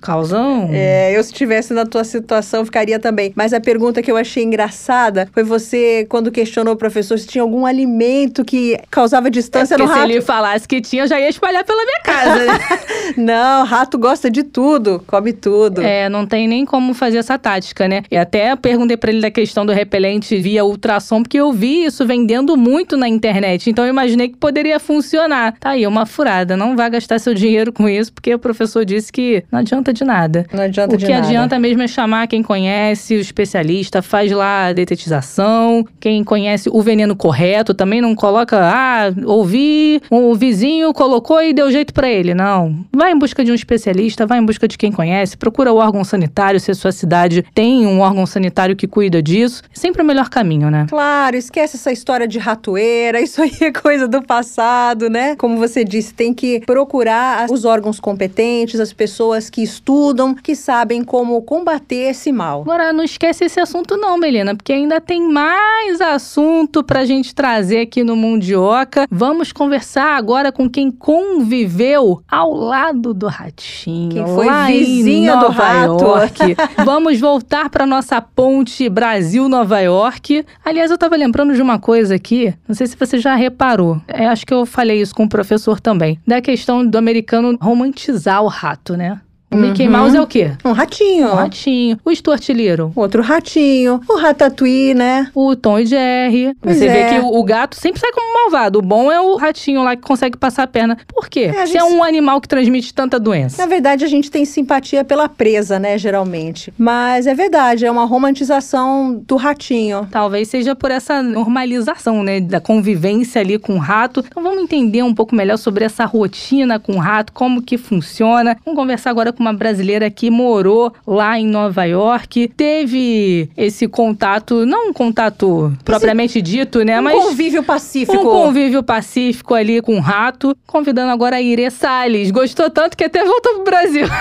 causa um... É, eu se estivesse na tua situação, ficaria também. Mas a pergunta que eu achei engraçada foi você, quando questionou o professor se tinha algum alimento que causava distância Porque no se rato. ele falasse que tinha, eu já ia espalhar pela minha casa. né? Não, rato gosta de tudo, come tudo. é, não tem nem como fazer essa tática, né? E até perguntei pra ele da questão do repelente via ultrassom, porque eu vi isso vendendo muito na internet. Então eu imaginei que poderia funcionar. Tá aí, uma furada. Não vai gastar seu dinheiro com isso, porque o professor disse que não adianta de nada. Não adianta o de que nada. adianta mesmo é chamar quem conhece, o especialista, faz lá a detetização, quem conhece o veneno correto, também não coloca, ah, ouvi, o vizinho colocou e deu jeito pra ele. Não. Vai em busca de um especialista, vai em busca de quem conhece, procura o órgão sanitário, se a sua cidade tem um órgão sanitário que cuida disso. É sempre o melhor caminho, né? Claro, esquece essa história de ratoeira, isso aí é coisa do passado, né? Como você disse, tem que procurar procurar os órgãos competentes, as pessoas que estudam, que sabem como combater esse mal. Agora, não esquece esse assunto não, Melina, porque ainda tem mais assunto pra gente trazer aqui no Mundioca. Vamos conversar agora com quem conviveu ao lado do ratinho. Quem foi vizinha do Nova rato. York. Vamos voltar para nossa ponte Brasil-Nova York. Aliás, eu tava lembrando de uma coisa aqui, não sei se você já reparou. É, acho que eu falei isso com o professor também. Da questão do americano romantizar o rato, né? O Mickey Uhum. Mouse é o quê? Um ratinho. O ratinho. O Stuart Little. Outro ratinho. O ratatouille, né? O Tom e Jerry. Pois Você é. vê que o, o gato sempre sai como malvado. O bom é o ratinho lá que consegue passar a perna. Por quê? É, a Se gente- é um animal que transmite tanta doença. Na verdade, a gente tem simpatia pela presa, né, geralmente. Mas é verdade, é uma romantização do ratinho. Talvez seja por essa normalização, né, da convivência ali com o rato. Então vamos entender um pouco melhor sobre essa rotina com o rato, como que funciona. Vamos conversar agora com uma brasileira que morou lá em Nova York, teve esse contato, não um contato propriamente dito, né, um mas convívio pacífico. um convívio pacífico ali com o rato, convidando agora a Ire Salles. Gostou tanto que até voltou pro Brasil.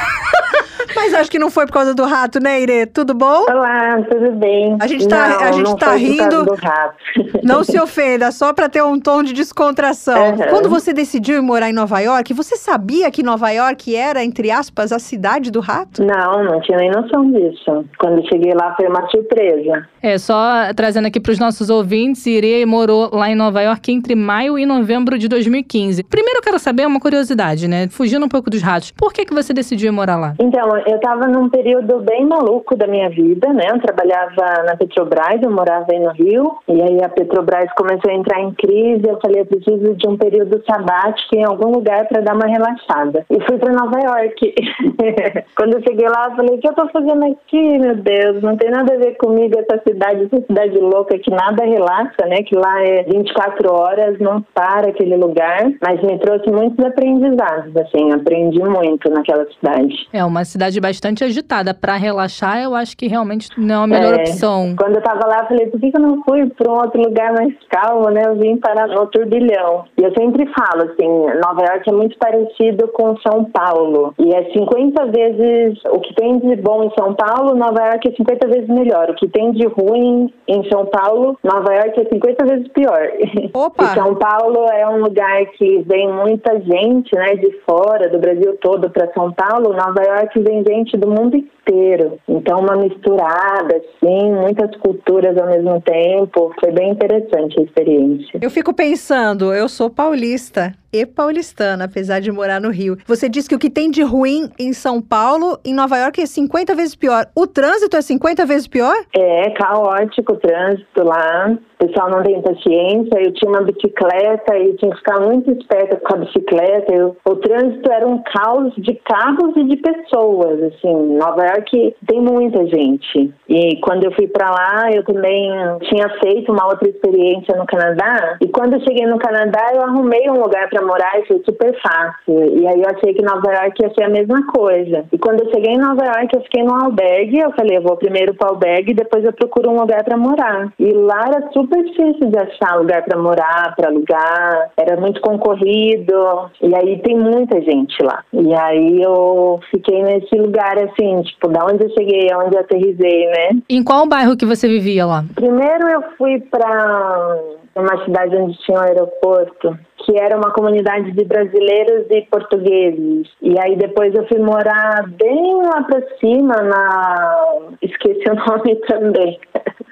Mas acho que não foi por causa do rato, né, Ire? Tudo bom? Olá, tudo bem? A gente tá- não, a gente não tá rindo. do rato. Não se ofenda, só pra ter um tom de descontração. Uhum. Quando você decidiu ir morar em Nova York, você sabia que Nova York era, entre aspas, a cidade do rato? Não, não tinha nem noção disso. Quando eu cheguei lá foi uma surpresa. É, só trazendo aqui para os nossos ouvintes, Ire morou lá em Nova York entre maio e novembro de 2015. Primeiro eu quero saber uma curiosidade, né? Fugindo um pouco dos ratos. Por que, que você decidiu ir morar lá? Então, eu tava num período bem maluco da minha vida, né? Eu trabalhava na Petrobras, eu morava aí no Rio, e aí a Petrobras começou a entrar em crise. Eu falei, eu preciso de um período sabático em algum lugar para dar uma relaxada. E fui para Nova York. Quando eu cheguei lá, eu falei, o que eu tô fazendo aqui, meu Deus? Não tem nada a ver comigo essa cidade, essa cidade louca que nada relaxa, né? Que lá é 24 horas, não para aquele lugar. Mas me trouxe muitos aprendizados, assim, aprendi muito naquela cidade. É uma cidade bastante agitada. Para relaxar, eu acho que realmente não é a melhor É. opção. Quando eu tava lá, eu falei, por que que eu não fui para um outro lugar mais calmo, né? Eu vim parar no turbilhão. E eu sempre falo, assim, Nova York é muito parecido com São Paulo. E é 50 vezes, o que tem de bom em São Paulo, Nova York é 50 vezes melhor. O que tem de ruim em São Paulo, Nova York é 50 vezes pior. Opa! E São Paulo é um lugar que vem muita gente, né, de fora, do Brasil todo para São Paulo. Nova York vem gente do mundo inteiro. Então, uma misturada, assim, muitas culturas ao mesmo tempo. Foi bem interessante a experiência. Eu fico pensando, eu sou paulista e paulistana, apesar de morar no Rio. Você disse que o que tem de ruim em São Paulo, em Nova York, é 50 vezes pior. O trânsito é 50 vezes pior? É caótico o trânsito lá. Pessoal não tem paciência. Eu tinha uma bicicleta e tinha que ficar muito esperta com a bicicleta. Eu- o trânsito era um caos de carros e de pessoas. Assim, Nova York tem muita gente. E quando eu fui para lá, eu também tinha feito uma outra experiência no Canadá. E quando eu cheguei no Canadá, eu arrumei um lugar para morar e foi super fácil. E aí eu achei que Nova York ia ser a mesma coisa. E quando eu cheguei em Nova York, eu fiquei num albergue. Eu falei, eu vou primeiro para o albergue e depois eu procuro um lugar para morar. E lá era super difícil de achar lugar para morar, para alugar. Era muito concorrido. E aí tem muita gente lá. E aí eu fiquei nesse lugar assim, tipo, da onde eu cheguei, aonde eu aterrisei, né? Em qual bairro que você vivia lá? Primeiro eu fui para uma cidade onde tinha um aeroporto, que era uma comunidade de brasileiros e portugueses. E aí depois eu fui morar bem lá para cima, na. Esqueci o nome também.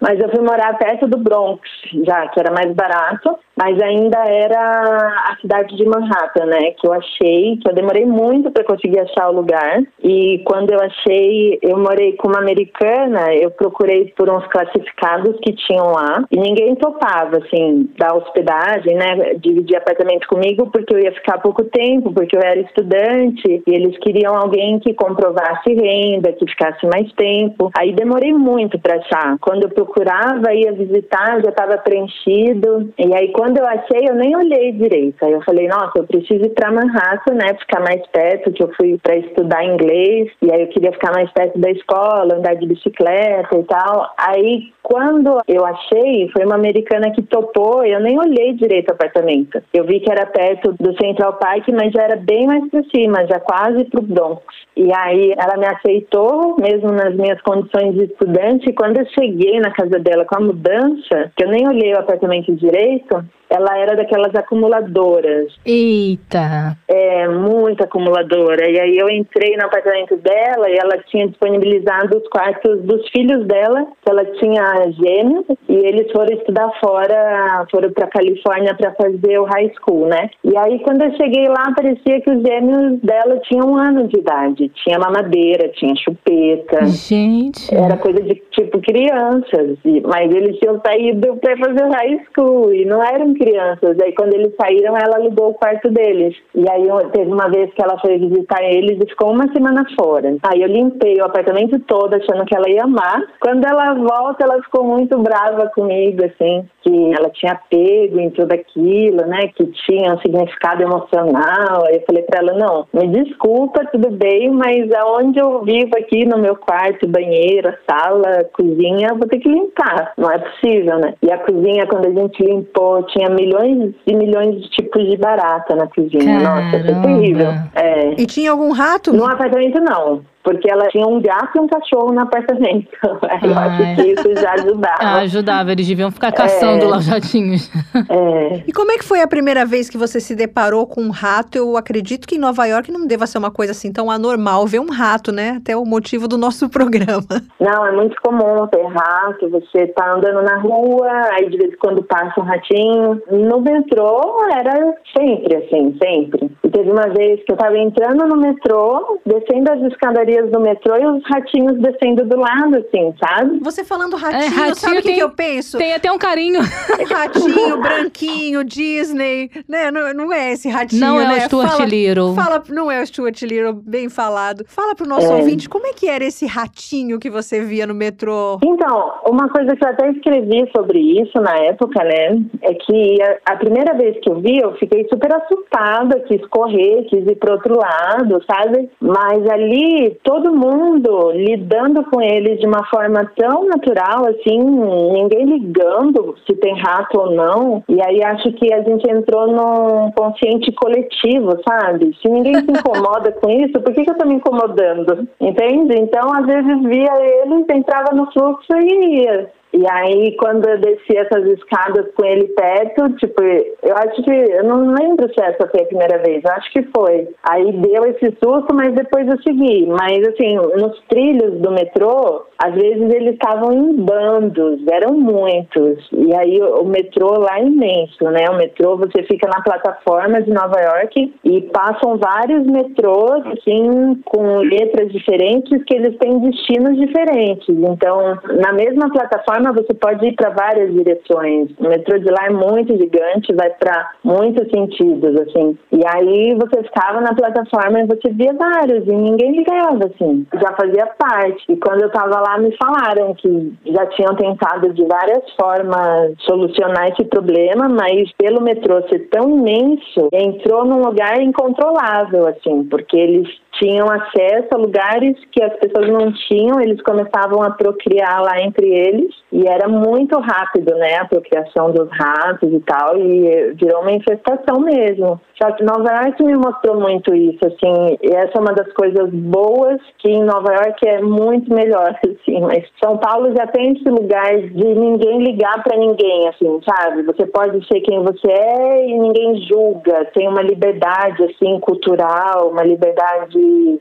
Mas eu fui morar perto do Bronx, já que era mais barato, mas ainda era a cidade de Manhattan, né? Que eu achei, que eu demorei muito para conseguir achar o lugar. E quando eu achei, eu morei com uma americana, eu procurei por uns classificados que tinham lá e ninguém topava, assim, da hospedagem, né? Dividir apartamento comigo porque eu ia ficar pouco tempo, porque eu era estudante e eles queriam alguém que comprovasse renda, que ficasse mais tempo. Aí demorei muito para achar. Quando eu procurava, ia visitar, já estava preenchido. E aí, quando eu achei, eu nem olhei direito. Aí eu falei, nossa, eu preciso ir para Manhattan, né? Ficar mais perto, que eu fui para estudar inglês. E aí eu queria ficar mais perto da escola, andar de bicicleta e tal. Aí, quando eu achei, foi uma americana que topou, eu nem olhei direito o apartamento. Eu vi que era perto do Central Park, mas já era bem mais para cima, já quase pro Bronx. E aí ela me aceitou, mesmo nas minhas condições de estudante. E quando eu cheguei na casa dela com a mudança, que eu nem olhei o apartamento direito, ela era daquelas acumuladoras. Eita! É, muito acumuladora. E aí eu entrei no apartamento dela e ela tinha disponibilizado os quartos dos filhos dela, que ela tinha gêmeos, e eles foram estudar fora, foram para Califórnia para fazer o high school, né? E aí quando eu cheguei lá, parecia que os gêmeos dela tinham um ano de idade. Tinha mamadeira, tinha chupeta. Gente! Era coisa de tipo crianças, mas eles tinham saído para fazer o high school e não eram crianças. Aí quando eles saíram, ela alugou o quarto deles. E aí teve uma vez que ela foi visitar eles e ficou uma semana fora. Aí eu limpei o apartamento todo achando que ela ia amar. Quando ela volta, ela ficou muito brava comigo, assim, que ela tinha apego em tudo aquilo, né, que tinha um significado emocional. Aí eu falei para ela, não, me desculpa, tudo bem, mas aonde eu vivo aqui no meu quarto, banheiro, sala, cozinha, vou ter que limpar. Não é possível, né? E a cozinha, quando a gente limpou, tinha tinha milhões e milhões de tipos de barata na cozinha. Caramba. Nossa, foi terrível. É. E tinha algum rato? No apartamento não porque ela tinha um gato e um cachorro no apartamento. Eu acho que isso já ajudava. Ah, ajudava, eles deviam ficar caçando É. lá os jatinhos. É. E como é que foi a primeira vez que você se deparou com um rato? Eu acredito que em Nova York não deva ser uma coisa assim tão anormal ver um rato, né? Até o motivo do nosso programa. Não, é muito comum ter rato, você tá andando na rua, aí de vez em quando passa um ratinho. No metrô era sempre assim, sempre. E teve uma vez que eu tava entrando no metrô, descendo as escadarias do metrô e os ratinhos descendo do lado, assim, sabe? Você falando ratinho, É, ratinho sabe o que, eu penso? Tem até um carinho. Ratinho, branquinho, Disney, né? Não, não é esse ratinho, Não é né? o Stuart fala, Little. Fala, não é o Stuart Little, bem falado. Fala pro nosso É. ouvinte, como é que era esse ratinho que você via no metrô? Então, uma coisa que eu até escrevi sobre isso na época, né, é que a, a primeira vez que eu vi, eu fiquei super assustada, quis correr, quis ir pro outro lado, sabe? Mas ali, todo mundo lidando com eles de uma forma tão natural, assim, ninguém ligando se tem rato ou não. E aí acho que a gente entrou num consciente coletivo, sabe? Se ninguém se incomoda com isso, por que, que eu tô me incomodando? Entende? Então, às vezes via eles, entrava no fluxo e ia. E aí, quando eu desci essas escadas com ele perto, tipo, eu acho que, eu não lembro se essa foi a primeira vez, eu acho que foi. Aí deu esse susto, mas depois eu segui. Mas, assim, nos trilhos do metrô, às vezes eles estavam em bandos, eram muitos. E aí o metrô lá é imenso, né? O metrô, você fica na plataforma de Nova York e passam vários metrôs, assim, com letras diferentes que eles têm destinos diferentes. Então, na mesma plataforma, você pode ir para várias direções. O metrô de lá é muito gigante, vai para muitos sentidos, assim. E aí você ficava na plataforma e você via vários e ninguém ligava, assim. Já fazia parte. E quando eu tava lá, me falaram que já tinham tentado de várias formas solucionar esse problema, mas pelo metrô ser tão imenso, entrou num lugar incontrolável, assim, porque eles tinham acesso a lugares que as pessoas não tinham, eles começavam a procriar lá entre eles e era muito rápido, né, a procriação dos ratos e tal, e virou uma infestação mesmo. Só que Nova York me mostrou muito isso, assim, e essa é uma das coisas boas que em Nova York é muito melhor, assim, mas São Paulo já tem esse lugar de ninguém ligar pra ninguém, assim, sabe? Você pode ser quem você é e ninguém julga, tem uma liberdade, assim, cultural, uma liberdade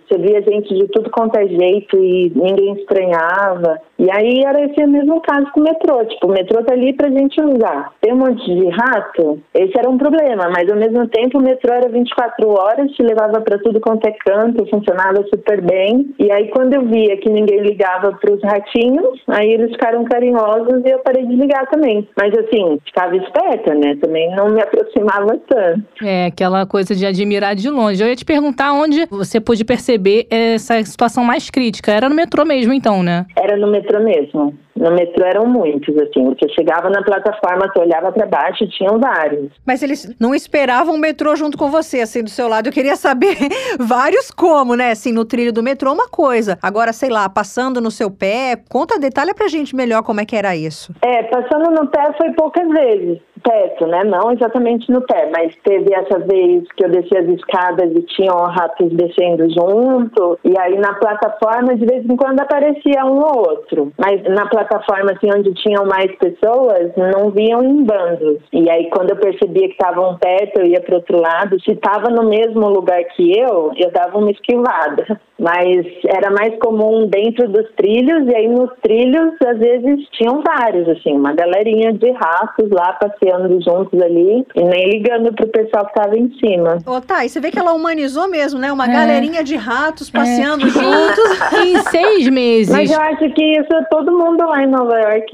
você via gente de tudo quanto é jeito e ninguém estranhava. E aí era esse mesmo caso com o metrô. Tipo, o metrô tá ali pra gente usar. Tem um monte de rato, esse era um problema, mas ao mesmo tempo o metrô era 24 horas, te levava pra tudo quanto é canto, funcionava super bem. E aí quando eu via que ninguém ligava pros ratinhos, aí eles ficaram carinhosos e eu parei de ligar também. Mas assim, ficava esperta, né? Também não me aproximava tanto. É, aquela coisa de admirar de longe. Eu ia te perguntar onde você podia pôde perceber essa situação mais crítica? Era no metrô mesmo, então, né? Era no metrô mesmo. No metrô eram muitos, assim. Você chegava na plataforma, você olhava para baixo, tinham vários. Mas eles não esperavam o metrô junto com você, assim, do seu lado. Eu queria saber vários como, né? Assim, no trilho do metrô, uma coisa. Agora, sei lá, passando no seu pé. Conta, detalhe pra gente melhor como é que era isso. É, passando no pé foi poucas vezes. Teto, né? Não exatamente no pé, mas teve essa vez que eu desci as escadas e tinham ratos descendo junto. E aí na plataforma, de vez em quando aparecia um ou outro. Mas na plataforma, assim, onde tinham mais pessoas, não viam em bandos. E aí quando eu percebia que estavam perto, eu ia para outro lado. Se estava no mesmo lugar que eu, eu dava uma esquivada. Mas era mais comum dentro dos trilhos, e aí nos trilhos, às vezes, tinham vários, assim, uma galerinha de ratos lá passeando juntos ali, e nem ligando pro pessoal que estava em cima. Ô, tá, e você vê que ela humanizou mesmo, né? Uma é. galerinha de ratos passeando é. juntos. em seis meses. Mas eu acho que isso todo mundo lá em Nova York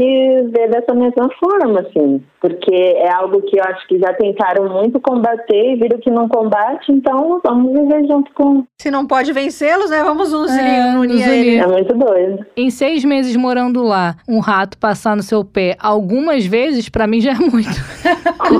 vê dessa mesma forma, assim porque é algo que eu acho que já tentaram muito combater e viram que não combate, então vamos viver junto com. Se não pode vencê-los, né? Vamos nos é, unir ele. É muito doido. Em seis meses morando lá, um rato passar no seu pé algumas vezes, para mim já é muito. ハハハ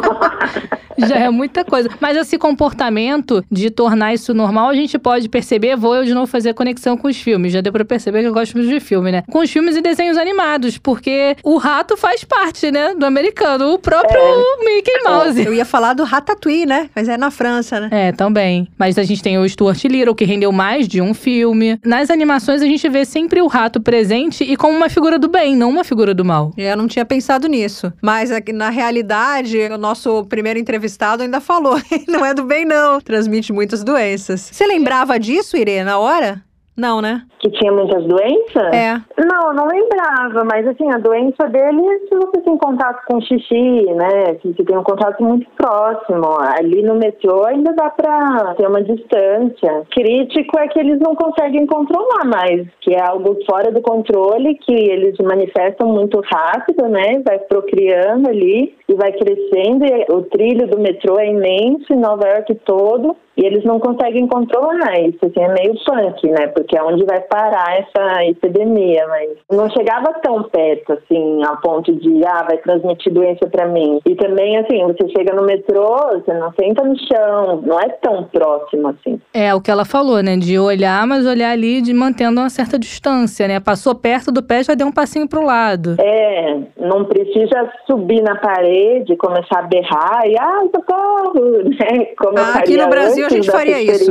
ハ! Já é muita coisa. Mas esse comportamento de tornar isso normal, a gente pode perceber. Vou eu de novo fazer a conexão com os filmes. Já deu pra perceber que eu gosto muito de filme, né? Com os filmes e desenhos animados, porque o rato faz parte, né, do americano. O próprio é. Mickey Mouse. Eu ia falar do Ratatouille, né? Mas é na França, né? É, também. Mas a gente tem o Stuart Little, que rendeu mais de um filme. Nas animações, a gente vê sempre o rato presente e como uma figura do bem, não uma figura do mal. Eu não tinha pensado nisso. Mas na realidade, o nosso primeiro entrevistado ainda falou: não é do bem, não. Transmite muitas doenças. Você lembrava disso, Irene, na hora? Não, né? Que tinha muitas doenças? É. Não, não lembrava, mas assim, a doença dele é se você tem contato com xixi, né? Se você tem um contato muito próximo. Ali no metrô ainda dá pra ter uma distância. Crítico é que eles não conseguem controlar mais, que é algo fora do controle, que eles manifestam muito rápido, né? Vai procriando ali e vai crescendo. E o trilho do metrô é imenso em Nova York todo. E eles não conseguem controlar isso, assim, é meio punk, né? Porque é onde vai parar essa epidemia, mas não chegava tão perto, assim, ao ponto de, ah, vai transmitir doença para mim. E também, assim, você chega no metrô, você não senta no chão, não é tão próximo, assim. É, o que ela falou, né? De olhar, mas olhar ali de mantendo uma certa distância, né? Passou perto do pé, já deu um passinho pro lado. É, não precisa subir na parede, começar a berrar e, ah, socorro, né? Como ah, aqui no Brasil a gente faria isso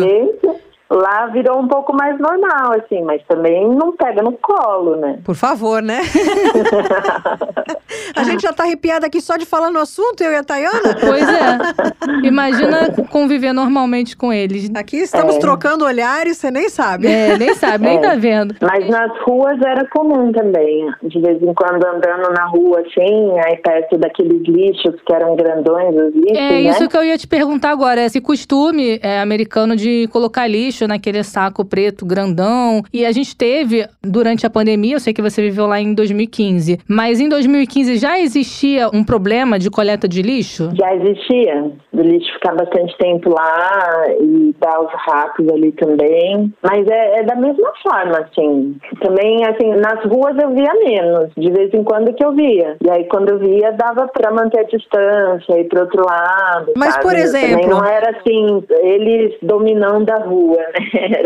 lá virou um pouco mais normal, assim, mas também não pega no colo, né? Por favor, né? a gente já tá arrepiada aqui só de falar no assunto, eu e a Tayana. Pois é. Imagina conviver normalmente com eles. Aqui estamos é. trocando olhares, você nem sabe. É, nem sabe, nem é. tá vendo. Mas nas ruas era comum também. De vez em quando andando na rua, assim, aí perto daqueles lixos que eram grandões, os lixos, É né? isso que eu ia te perguntar agora. Esse costume é, americano de colocar lixo lixo naquele saco preto grandão. E a gente teve, durante a pandemia, eu sei que você viveu lá em 2015, mas em 2015 já existia um problema de coleta de lixo? Já existia. Do lixo ficar bastante tempo lá e dar os ratos ali também. Mas é, é da mesma forma, assim. Também, assim, nas ruas eu via menos. De vez em quando que eu via. E aí, quando eu via, dava pra manter a distância, ir pro outro lado. Mas, sabe? por exemplo. Também não era assim, eles dominando a rua,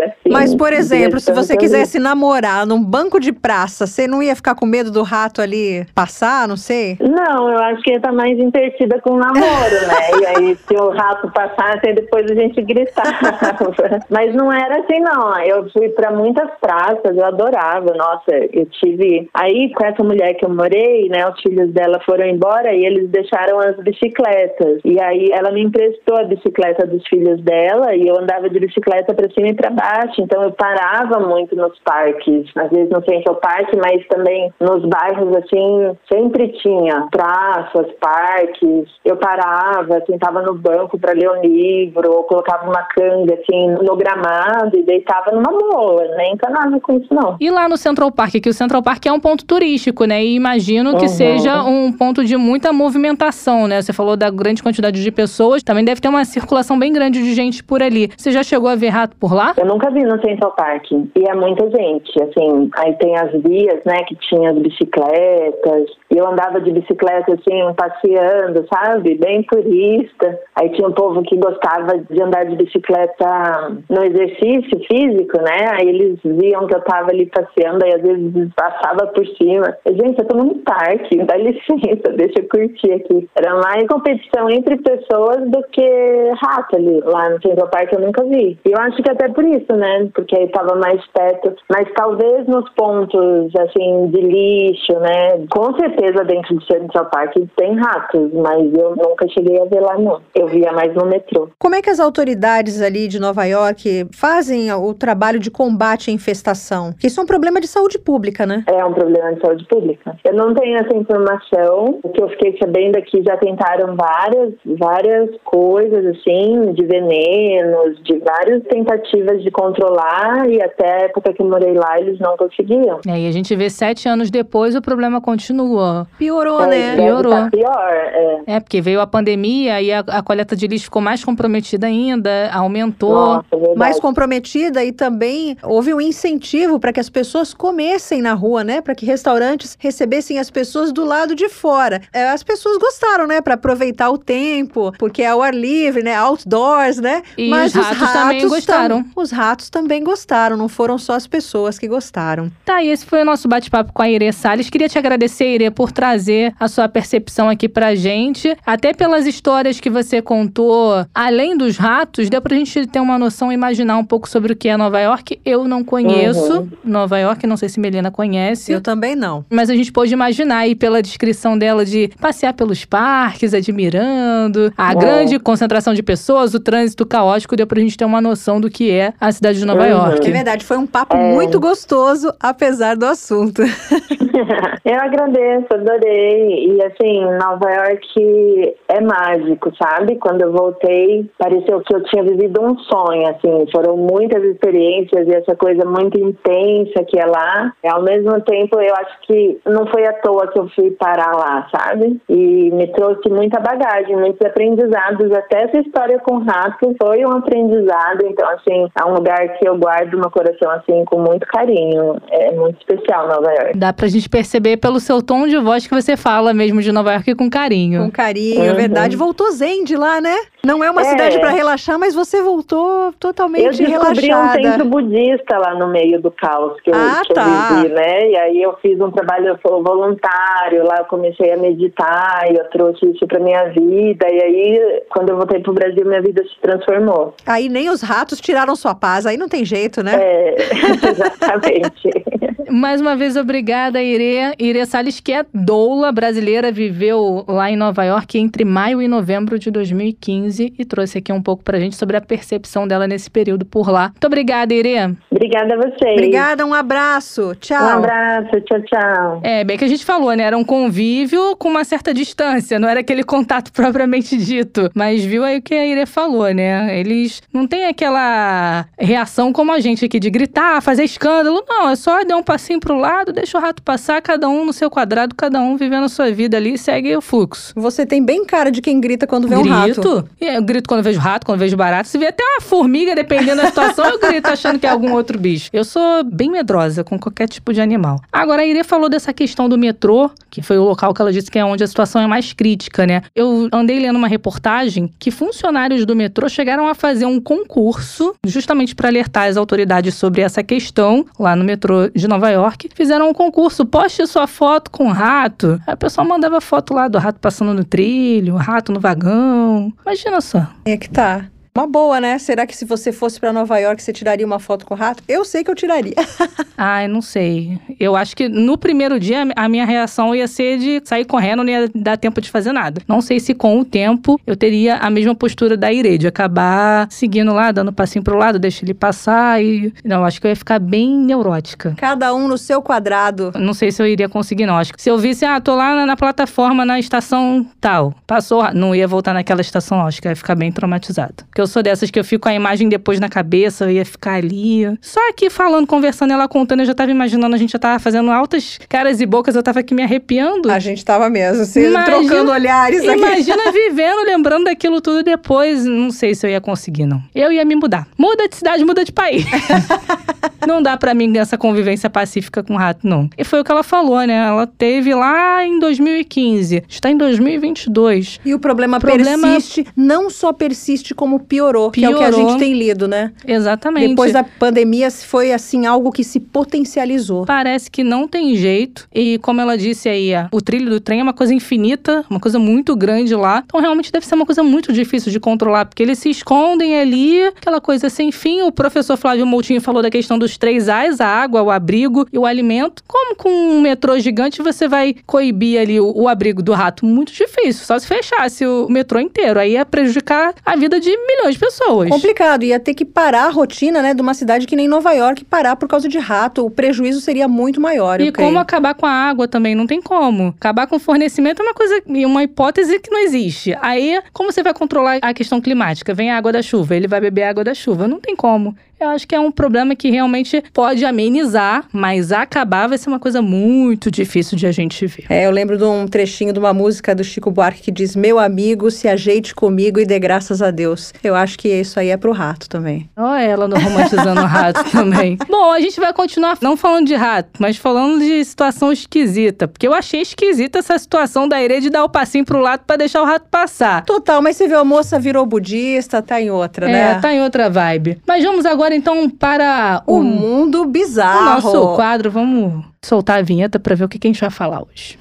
Assim, Mas, por exemplo, se você quisesse namorar num banco de praça, você não ia ficar com medo do rato ali passar, não sei? Não, eu acho que ia estar tá mais entretida com o namoro, né? E aí, se o rato passasse, depois a gente gritava. Mas não era assim, não. Eu fui para muitas praças, eu adorava. Nossa, eu tive. Aí, com essa mulher que eu morei, né? Os filhos dela foram embora e eles deixaram as bicicletas. E aí, ela me emprestou a bicicleta dos filhos dela e eu andava de bicicleta para cima e para baixo. Então eu parava muito nos parques, às vezes no Central Park, mas também nos bairros assim, sempre tinha praças, parques. Eu parava, sentava no banco para ler um livro, ou colocava uma canga assim no gramado e deitava numa boa, nem encanava com isso não. E lá no Central Park, que o Central Park é um ponto turístico, né? E imagino que uhum. seja um ponto de muita movimentação, né? Você falou da grande quantidade de pessoas, também deve ter uma circulação bem grande de gente por ali. Você já chegou a ver rato por lá? Eu nunca vi no Central Park. E é muita gente, assim. Aí tem as vias, né, que tinha as bicicletas. Eu andava de bicicleta, assim, passeando, sabe? Bem turista. Aí tinha um povo que gostava de andar de bicicleta no exercício físico, né? Aí eles viam que eu tava ali passeando, aí às vezes passava por cima. Gente, eu tô num parque, dá licença, deixa eu curtir aqui. Era mais competição entre pessoas do que rato ali. Lá no Central Park eu nunca vi. E eu acho que até por isso, né? Porque aí tava mais perto. Mas talvez nos pontos, assim, de lixo, né? Com certeza dentro do Central Park tem ratos, mas eu nunca cheguei a ver lá, não. Eu via mais no metrô. Como é que as autoridades ali de Nova York fazem o trabalho de combate à infestação? Que isso é um problema de saúde pública, né? É um problema de saúde pública. Eu não tenho essa informação. O que eu fiquei sabendo aqui já tentaram várias, várias coisas, assim, de venenos, de várias tentativas de controlar e até a época que morei lá eles não conseguiam. É, e a gente vê sete anos depois o problema continua. Piorou, É, né? Piorou. tá pior, é. É, porque veio a pandemia e a, a coleta de lixo ficou mais comprometida ainda, aumentou. Nossa, é mais comprometida e também houve um incentivo para que as pessoas comessem na rua, né? Para que restaurantes recebessem as pessoas do lado de fora. É, as pessoas gostaram, né? Para aproveitar o tempo, porque é ao ar livre, né? Outdoors, né? E os ratos também tam- gostaram. os ratos também gostaram, não foram só as pessoas que gostaram. Tá, e esse foi o nosso bate-papo com a Irê Salles. Queria te agradecer, Irê, por trazer a sua percepção aqui pra gente. Até pelas histórias que você contou, além dos ratos, deu pra gente ter uma noção, imaginar um pouco sobre o que é Nova York. Eu não conheço Uhum. Nova York, não sei se Melina conhece. Eu também não. Mas a gente pôde imaginar aí pela descrição dela de passear pelos parques, admirando, a É. grande concentração de pessoas, o trânsito caótico, deu pra gente ter uma noção do que é a cidade de Nova Uhum. York. É verdade, foi um papo É. muito gostoso, apesar do assunto. Eu agradeço, adorei. E assim, Nova York é mágico, sabe? Quando eu voltei, pareceu que eu tinha vivido um sonho, assim. Foram muitas experiências e essa coisa muito intensa que é lá. E ao mesmo tempo, eu acho que não foi à toa que eu fui parar lá, sabe? E me trouxe muita bagagem, muitos aprendizados. Até essa história com rato foi um aprendizado. Então, assim, é um lugar que eu guardo no coração, assim, com muito carinho. É muito especial Nova York. Dá pra gente perceber pelo seu tom de voz que você fala mesmo de Nova York com carinho. Com carinho, é Uhum. verdade. Voltou zen de lá, né? Não é uma É. cidade para relaxar, mas você voltou Eu totalmente descobri um relaxada. centro budista lá no meio do caos que eu, Ah, que eu tá. vivi, né? E aí eu fiz um trabalho voluntário lá, eu comecei a meditar e eu trouxe isso pra minha vida. E aí, quando eu voltei pro Brasil, minha vida se transformou. Aí nem os ratos tiraram sua paz, aí não tem jeito, né? É, exatamente. Mais uma vez, obrigada, Irê. Irê Salles, que é doula brasileira, viveu lá em Nova York entre maio e novembro de 2015 e trouxe aqui um pouco pra gente sobre a percepção dela nesse período por lá. Muito obrigada, Irê. Obrigada a vocês. Obrigada, um abraço. Um Tchau. abraço, tchau, tchau. É, bem que a gente falou, né? Era um convívio com uma certa distância, não era aquele contato propriamente dito. Mas viu aí o que a Irê falou, né? Eles não têm aquela reação como a gente aqui de gritar, fazer escândalo. Não, é só dar um passinho pro lado, deixa o rato passar, cada um no seu quadrado, cada um vivendo a sua vida ali, segue o fluxo. Você tem bem cara de quem grita quando vê um rato. grito. E eu grito quando vejo rato, quando vejo barato. Se vê até uma formiga, dependendo da situação, eu grito achando que é algum outro bicho. Eu sou bem medrosa com qualquer tipo de animal. Agora, a Irê falou dessa questão do metrô, que foi o local que ela disse que é onde a situação é mais crítica, né? Eu andei lendo uma reportagem que funcionários do metrô chegaram a fazer um concurso, justamente para alertar as autoridades sobre essa questão, lá no metrô de Nova York. Fizeram um concurso, poste sua foto com rato. Aí o pessoal mandava foto lá do rato passando no trilho, rato no vagão. Imagina só. É que tá. Uma boa, né? Será que se você fosse pra Nova York, você tiraria uma foto com o rato? Eu sei que eu tiraria. Ai, não sei. Eu acho que no primeiro dia a minha reação ia ser de sair correndo, não ia dar tempo de fazer nada. Não sei se com o tempo eu teria a mesma postura da Irê, de acabar seguindo lá, dando passinho pro lado, deixa ele passar e. Não, acho que eu ia ficar bem neurótica. Cada um no seu quadrado. Não sei se eu iria conseguir, não. Acho que se eu visse, ah, tô lá na, na plataforma, na estação tal, passou, não ia voltar naquela estação. Acho que eu ia ficar bem traumatizada. Porque eu sou dessas que eu fico com a imagem depois na cabeça, eu ia ficar ali. Só aqui falando, conversando, ela contando, eu já tava imaginando, a gente já tava fazendo altas caras e bocas, eu tava aqui me arrepiando. A gente tava mesmo, assim, Imagina- trocando olhares aqui. Imagina vivendo, lembrando daquilo tudo depois. Não sei se eu ia conseguir, não. Eu ia me mudar. Muda de cidade, muda de país. não dá pra mim essa convivência pacífica com rato, não. E foi o que ela falou, né? Ela teve lá em 2015. Está em 2022. E o problema, Problema- persiste, não só persiste, como piorou, que é o que a Piorou. gente tem lido, né? Exatamente. Depois da pandemia foi assim algo que se potencializou. Parece que não tem jeito. E como ela disse aí, o trilho do trem é uma coisa infinita, uma coisa muito grande lá. Então realmente deve ser uma coisa muito difícil de controlar, porque eles se escondem ali, aquela coisa sem fim. O professor Flávio Moutinho falou da questão dos três A's, a água, o abrigo e o alimento. Como com um metrô gigante você vai coibir ali o, o abrigo do rato? Muito difícil. Só se fechasse o metrô inteiro. Aí ia prejudicar a vida de milhões de pessoas. Complicado, ia ter que parar a rotina, né, de uma cidade que nem Nova York, parar por causa de rato. O prejuízo seria muito maior, E creio. como acabar com a água também, não tem como. Acabar com o fornecimento é uma coisa, uma hipótese que não existe. Aí, como você vai controlar a questão climática? Vem a água da chuva, ele vai beber a água da chuva. Não tem como. Eu acho que é um problema que realmente pode amenizar, mas acabar vai ser uma coisa muito difícil de a gente ver. É, eu lembro de um trechinho de uma música do Chico Buarque que diz: Meu amigo, se ajeite comigo e dê graças a Deus. Eu acho que isso aí é pro rato também. Olha ela no romantizando o rato também. Bom, a gente vai continuar não falando de rato, mas falando de situação esquisita. Porque eu achei esquisita essa situação da Irê de dar o passinho pro lado pra deixar o rato passar. Total, mas você vê, a moça virou budista, tá em outra, É, né? tá em outra vibe. Mas vamos agora então para O o, mundo o bizarro. nosso quadro. Vamos soltar a vinheta pra ver o que, que a gente vai falar hoje.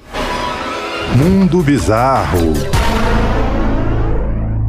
Mundo Bizarro.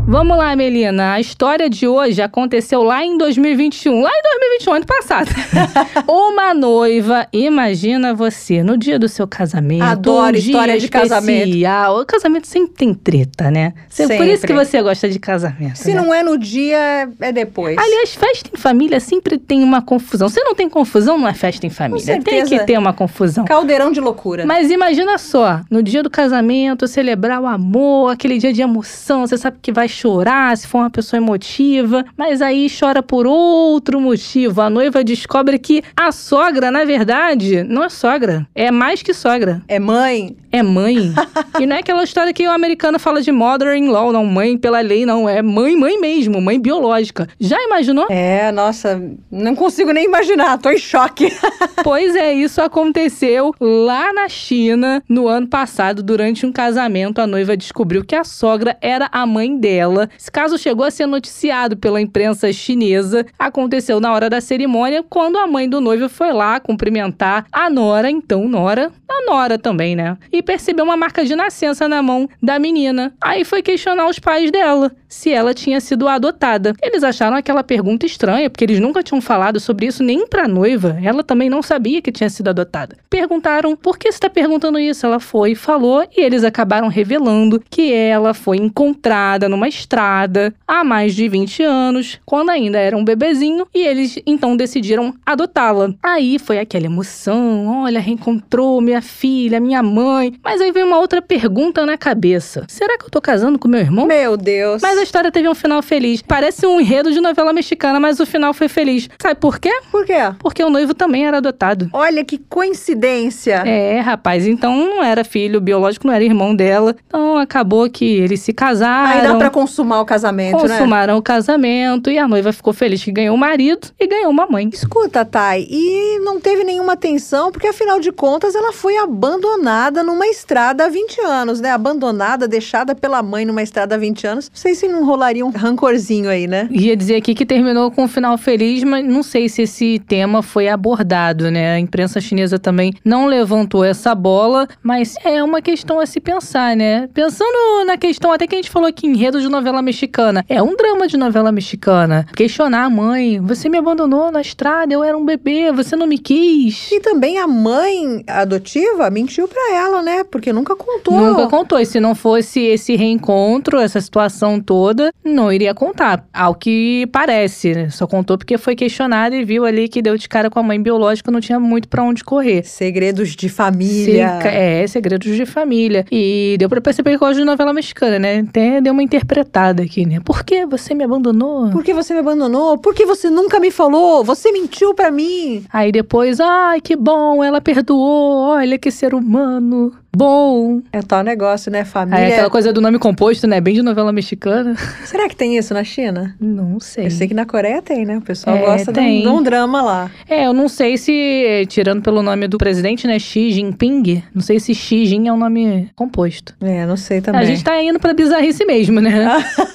Vamos lá, Melina. A história de hoje aconteceu lá em 2021. Lá em 2021, ano passado. Uma noiva, imagina você, no dia do seu casamento. Adoro um história de casamento. especial. O casamento sempre tem treta, né? Por isso que Sempre. você gosta de casamento. Se né? não é no dia, é depois. Aliás, festa em família sempre tem uma confusão. Se não tem confusão, não é festa em família. Tem que ter uma confusão. Caldeirão de loucura. Mas imagina só, no dia do casamento, celebrar o amor, aquele dia de emoção, você sabe que vai chorar se for uma pessoa emotiva, mas aí chora por outro motivo. A noiva descobre que a sogra, na verdade, não é sogra, é mais que sogra, É mãe? É mãe. e não é aquela história que o americano fala de mother-in-law, não, mãe pela lei, não, é mãe, mãe mesmo, mãe biológica. Já imaginou? É, nossa, não consigo nem imaginar, tô em choque. Pois é, isso aconteceu lá na China no ano passado, durante um casamento. A noiva descobriu que a sogra era a mãe dela. Esse caso chegou a ser noticiado pela imprensa chinesa. Aconteceu na hora da cerimônia, quando a mãe do noivo foi lá cumprimentar a nora, então nora, a nora também, né? E percebeu uma marca de nascença na mão da menina. Aí foi questionar os pais dela se ela tinha sido adotada. Eles acharam aquela pergunta estranha, porque eles nunca tinham falado sobre isso nem pra noiva. Ela também não sabia que tinha sido adotada. Perguntaram por que você está perguntando isso? Ela foi falou, e eles acabaram revelando que ela foi encontrada numa estrada há mais de 20 anos, quando ainda era um bebezinho, e eles então decidiram adotá-la. Aí foi aquela emoção: olha, reencontrou minha filha, minha mãe. Mas aí veio uma outra pergunta na cabeça: será que eu tô casando com meu irmão? Meu Deus. Mas a história teve um final feliz. Parece um enredo de novela mexicana, mas o final foi feliz. Sabe por quê? Por quê? Porque o noivo também era adotado. Olha que coincidência. É, rapaz, então não era filho biológico, não era irmão dela. Então acabou que eles se casaram. Aí dá pra consumar o casamento, né? Consumaram o casamento e a noiva ficou feliz que ganhou o marido e ganhou uma mãe. Escuta, Thay, e não teve nenhuma tensão, porque afinal de contas ela foi abandonada numa estrada há 20 anos, né? Abandonada, deixada pela mãe numa estrada há 20 anos. Não sei se não rolaria um rancorzinho aí, né? Ia dizer aqui que terminou com um final feliz, mas não sei se esse tema foi abordado, né? A imprensa chinesa também não levantou essa bola, mas é uma questão a se pensar, né? Pensando na questão até que a gente falou aqui, enredo de novela mexicana. É um drama de novela mexicana. Questionar a mãe, você me abandonou na estrada, eu era um bebê, você não me quis. E também a mãe adotiva mentiu pra ela, né? Porque nunca contou. Nunca contou. E se não fosse esse reencontro, essa situação toda, não iria contar. Ao que parece, né? Só contou porque foi questionado e viu ali que deu de cara com a mãe biológica, não tinha muito para onde correr. Segredos de família. Se, é, segredos de família. E deu pra perceber que gosta de novela mexicana, né? Até deu uma interpretada aqui, né? Por que você me abandonou? Por que você me abandonou? Por que você nunca me falou? Você mentiu para mim. Aí depois, ai, que bom, ela perdoou. Olha que ser humano you bom. É tal negócio, né? Família. É aquela coisa do nome composto, né? Bem de novela mexicana. Será que tem isso na China? Não sei. Eu sei que na Coreia tem, né? O pessoal é, gosta de um, de um, drama lá. É, eu não sei se, tirando pelo nome do presidente, né? Xi Jinping, não sei se Xi Jin é um nome composto. É, não sei também. A gente tá indo pra bizarrice mesmo, né?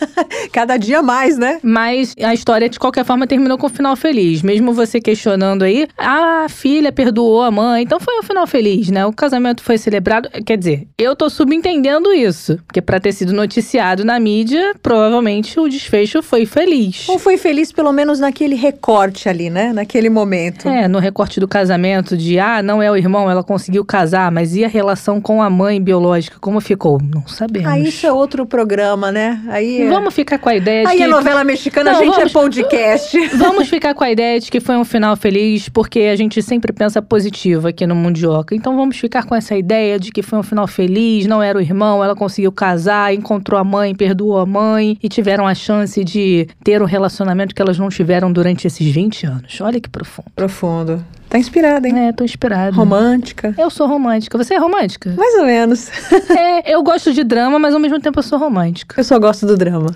Cada dia mais, né? Mas a história, de qualquer forma, terminou com um final feliz. Mesmo você questionando aí, a filha perdoou a mãe, então foi um final feliz, né? O casamento foi celebrado. Quer dizer, eu tô subentendendo isso. Porque pra ter sido noticiado na mídia, provavelmente o desfecho foi feliz. Ou foi feliz pelo menos naquele recorte ali, né? Naquele momento. É, no recorte do casamento, de ah, não é o irmão, ela conseguiu casar, mas e a relação com a mãe biológica? Como ficou? Não sabemos. Aí isso é outro programa, né? Aí é... Vamos ficar com a ideia de Aí que... a novela mexicana, não, a gente vamos... é podcast. vamos ficar com a ideia de que foi um final feliz, porque a gente sempre pensa positivo aqui no Mundioca. Então vamos ficar com essa ideia de que foi um final final feliz, não era o irmão, ela conseguiu casar, encontrou a mãe, perdoou a mãe e tiveram a chance de ter um relacionamento que elas não tiveram durante esses 20 anos. Olha que profundo. Profundo. Tá inspirada, hein? É, tô inspirada. Romântica. Eu sou romântica. Você é romântica? Mais ou menos. é, eu gosto de drama, mas ao mesmo tempo eu sou romântica. Eu só gosto do drama.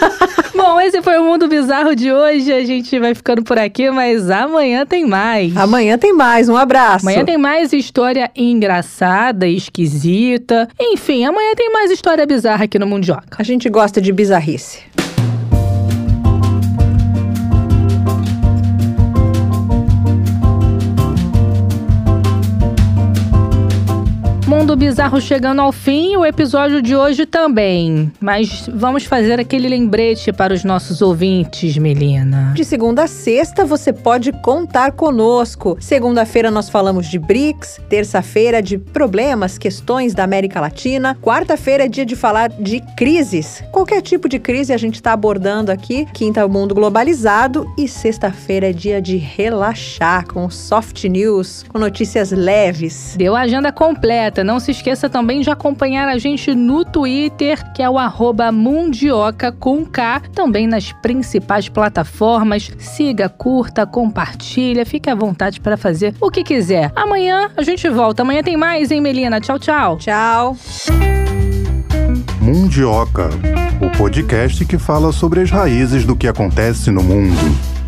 Bom, esse foi o Mundo Bizarro de hoje. A gente vai ficando por aqui, mas amanhã tem mais. Amanhã tem mais. Um abraço. Amanhã tem mais história engraçada, esquisita. Enfim, amanhã tem mais história bizarra aqui no Mundioca. A gente gosta de bizarrice. Mundo Bizarro chegando ao fim, o episódio de hoje também. Mas vamos fazer aquele lembrete para os nossos ouvintes, Melina. De segunda a sexta você pode contar conosco. Segunda-feira nós falamos de BRICS, terça-feira de problemas, questões da América Latina, quarta-feira é dia de falar de crises. Qualquer tipo de crise a gente está abordando aqui. Quinta, o mundo globalizado e sexta-feira é dia de relaxar com soft news, com notícias leves. Deu a agenda completa não se esqueça também de acompanhar a gente no Twitter, que é o arroba Mundioca com K, também nas principais plataformas. Siga, curta, compartilha, fique à vontade para fazer o que quiser. Amanhã a gente volta. Amanhã tem mais, hein, Melina? Tchau, tchau. Tchau. Mundioca, o podcast que fala sobre as raízes do que acontece no mundo.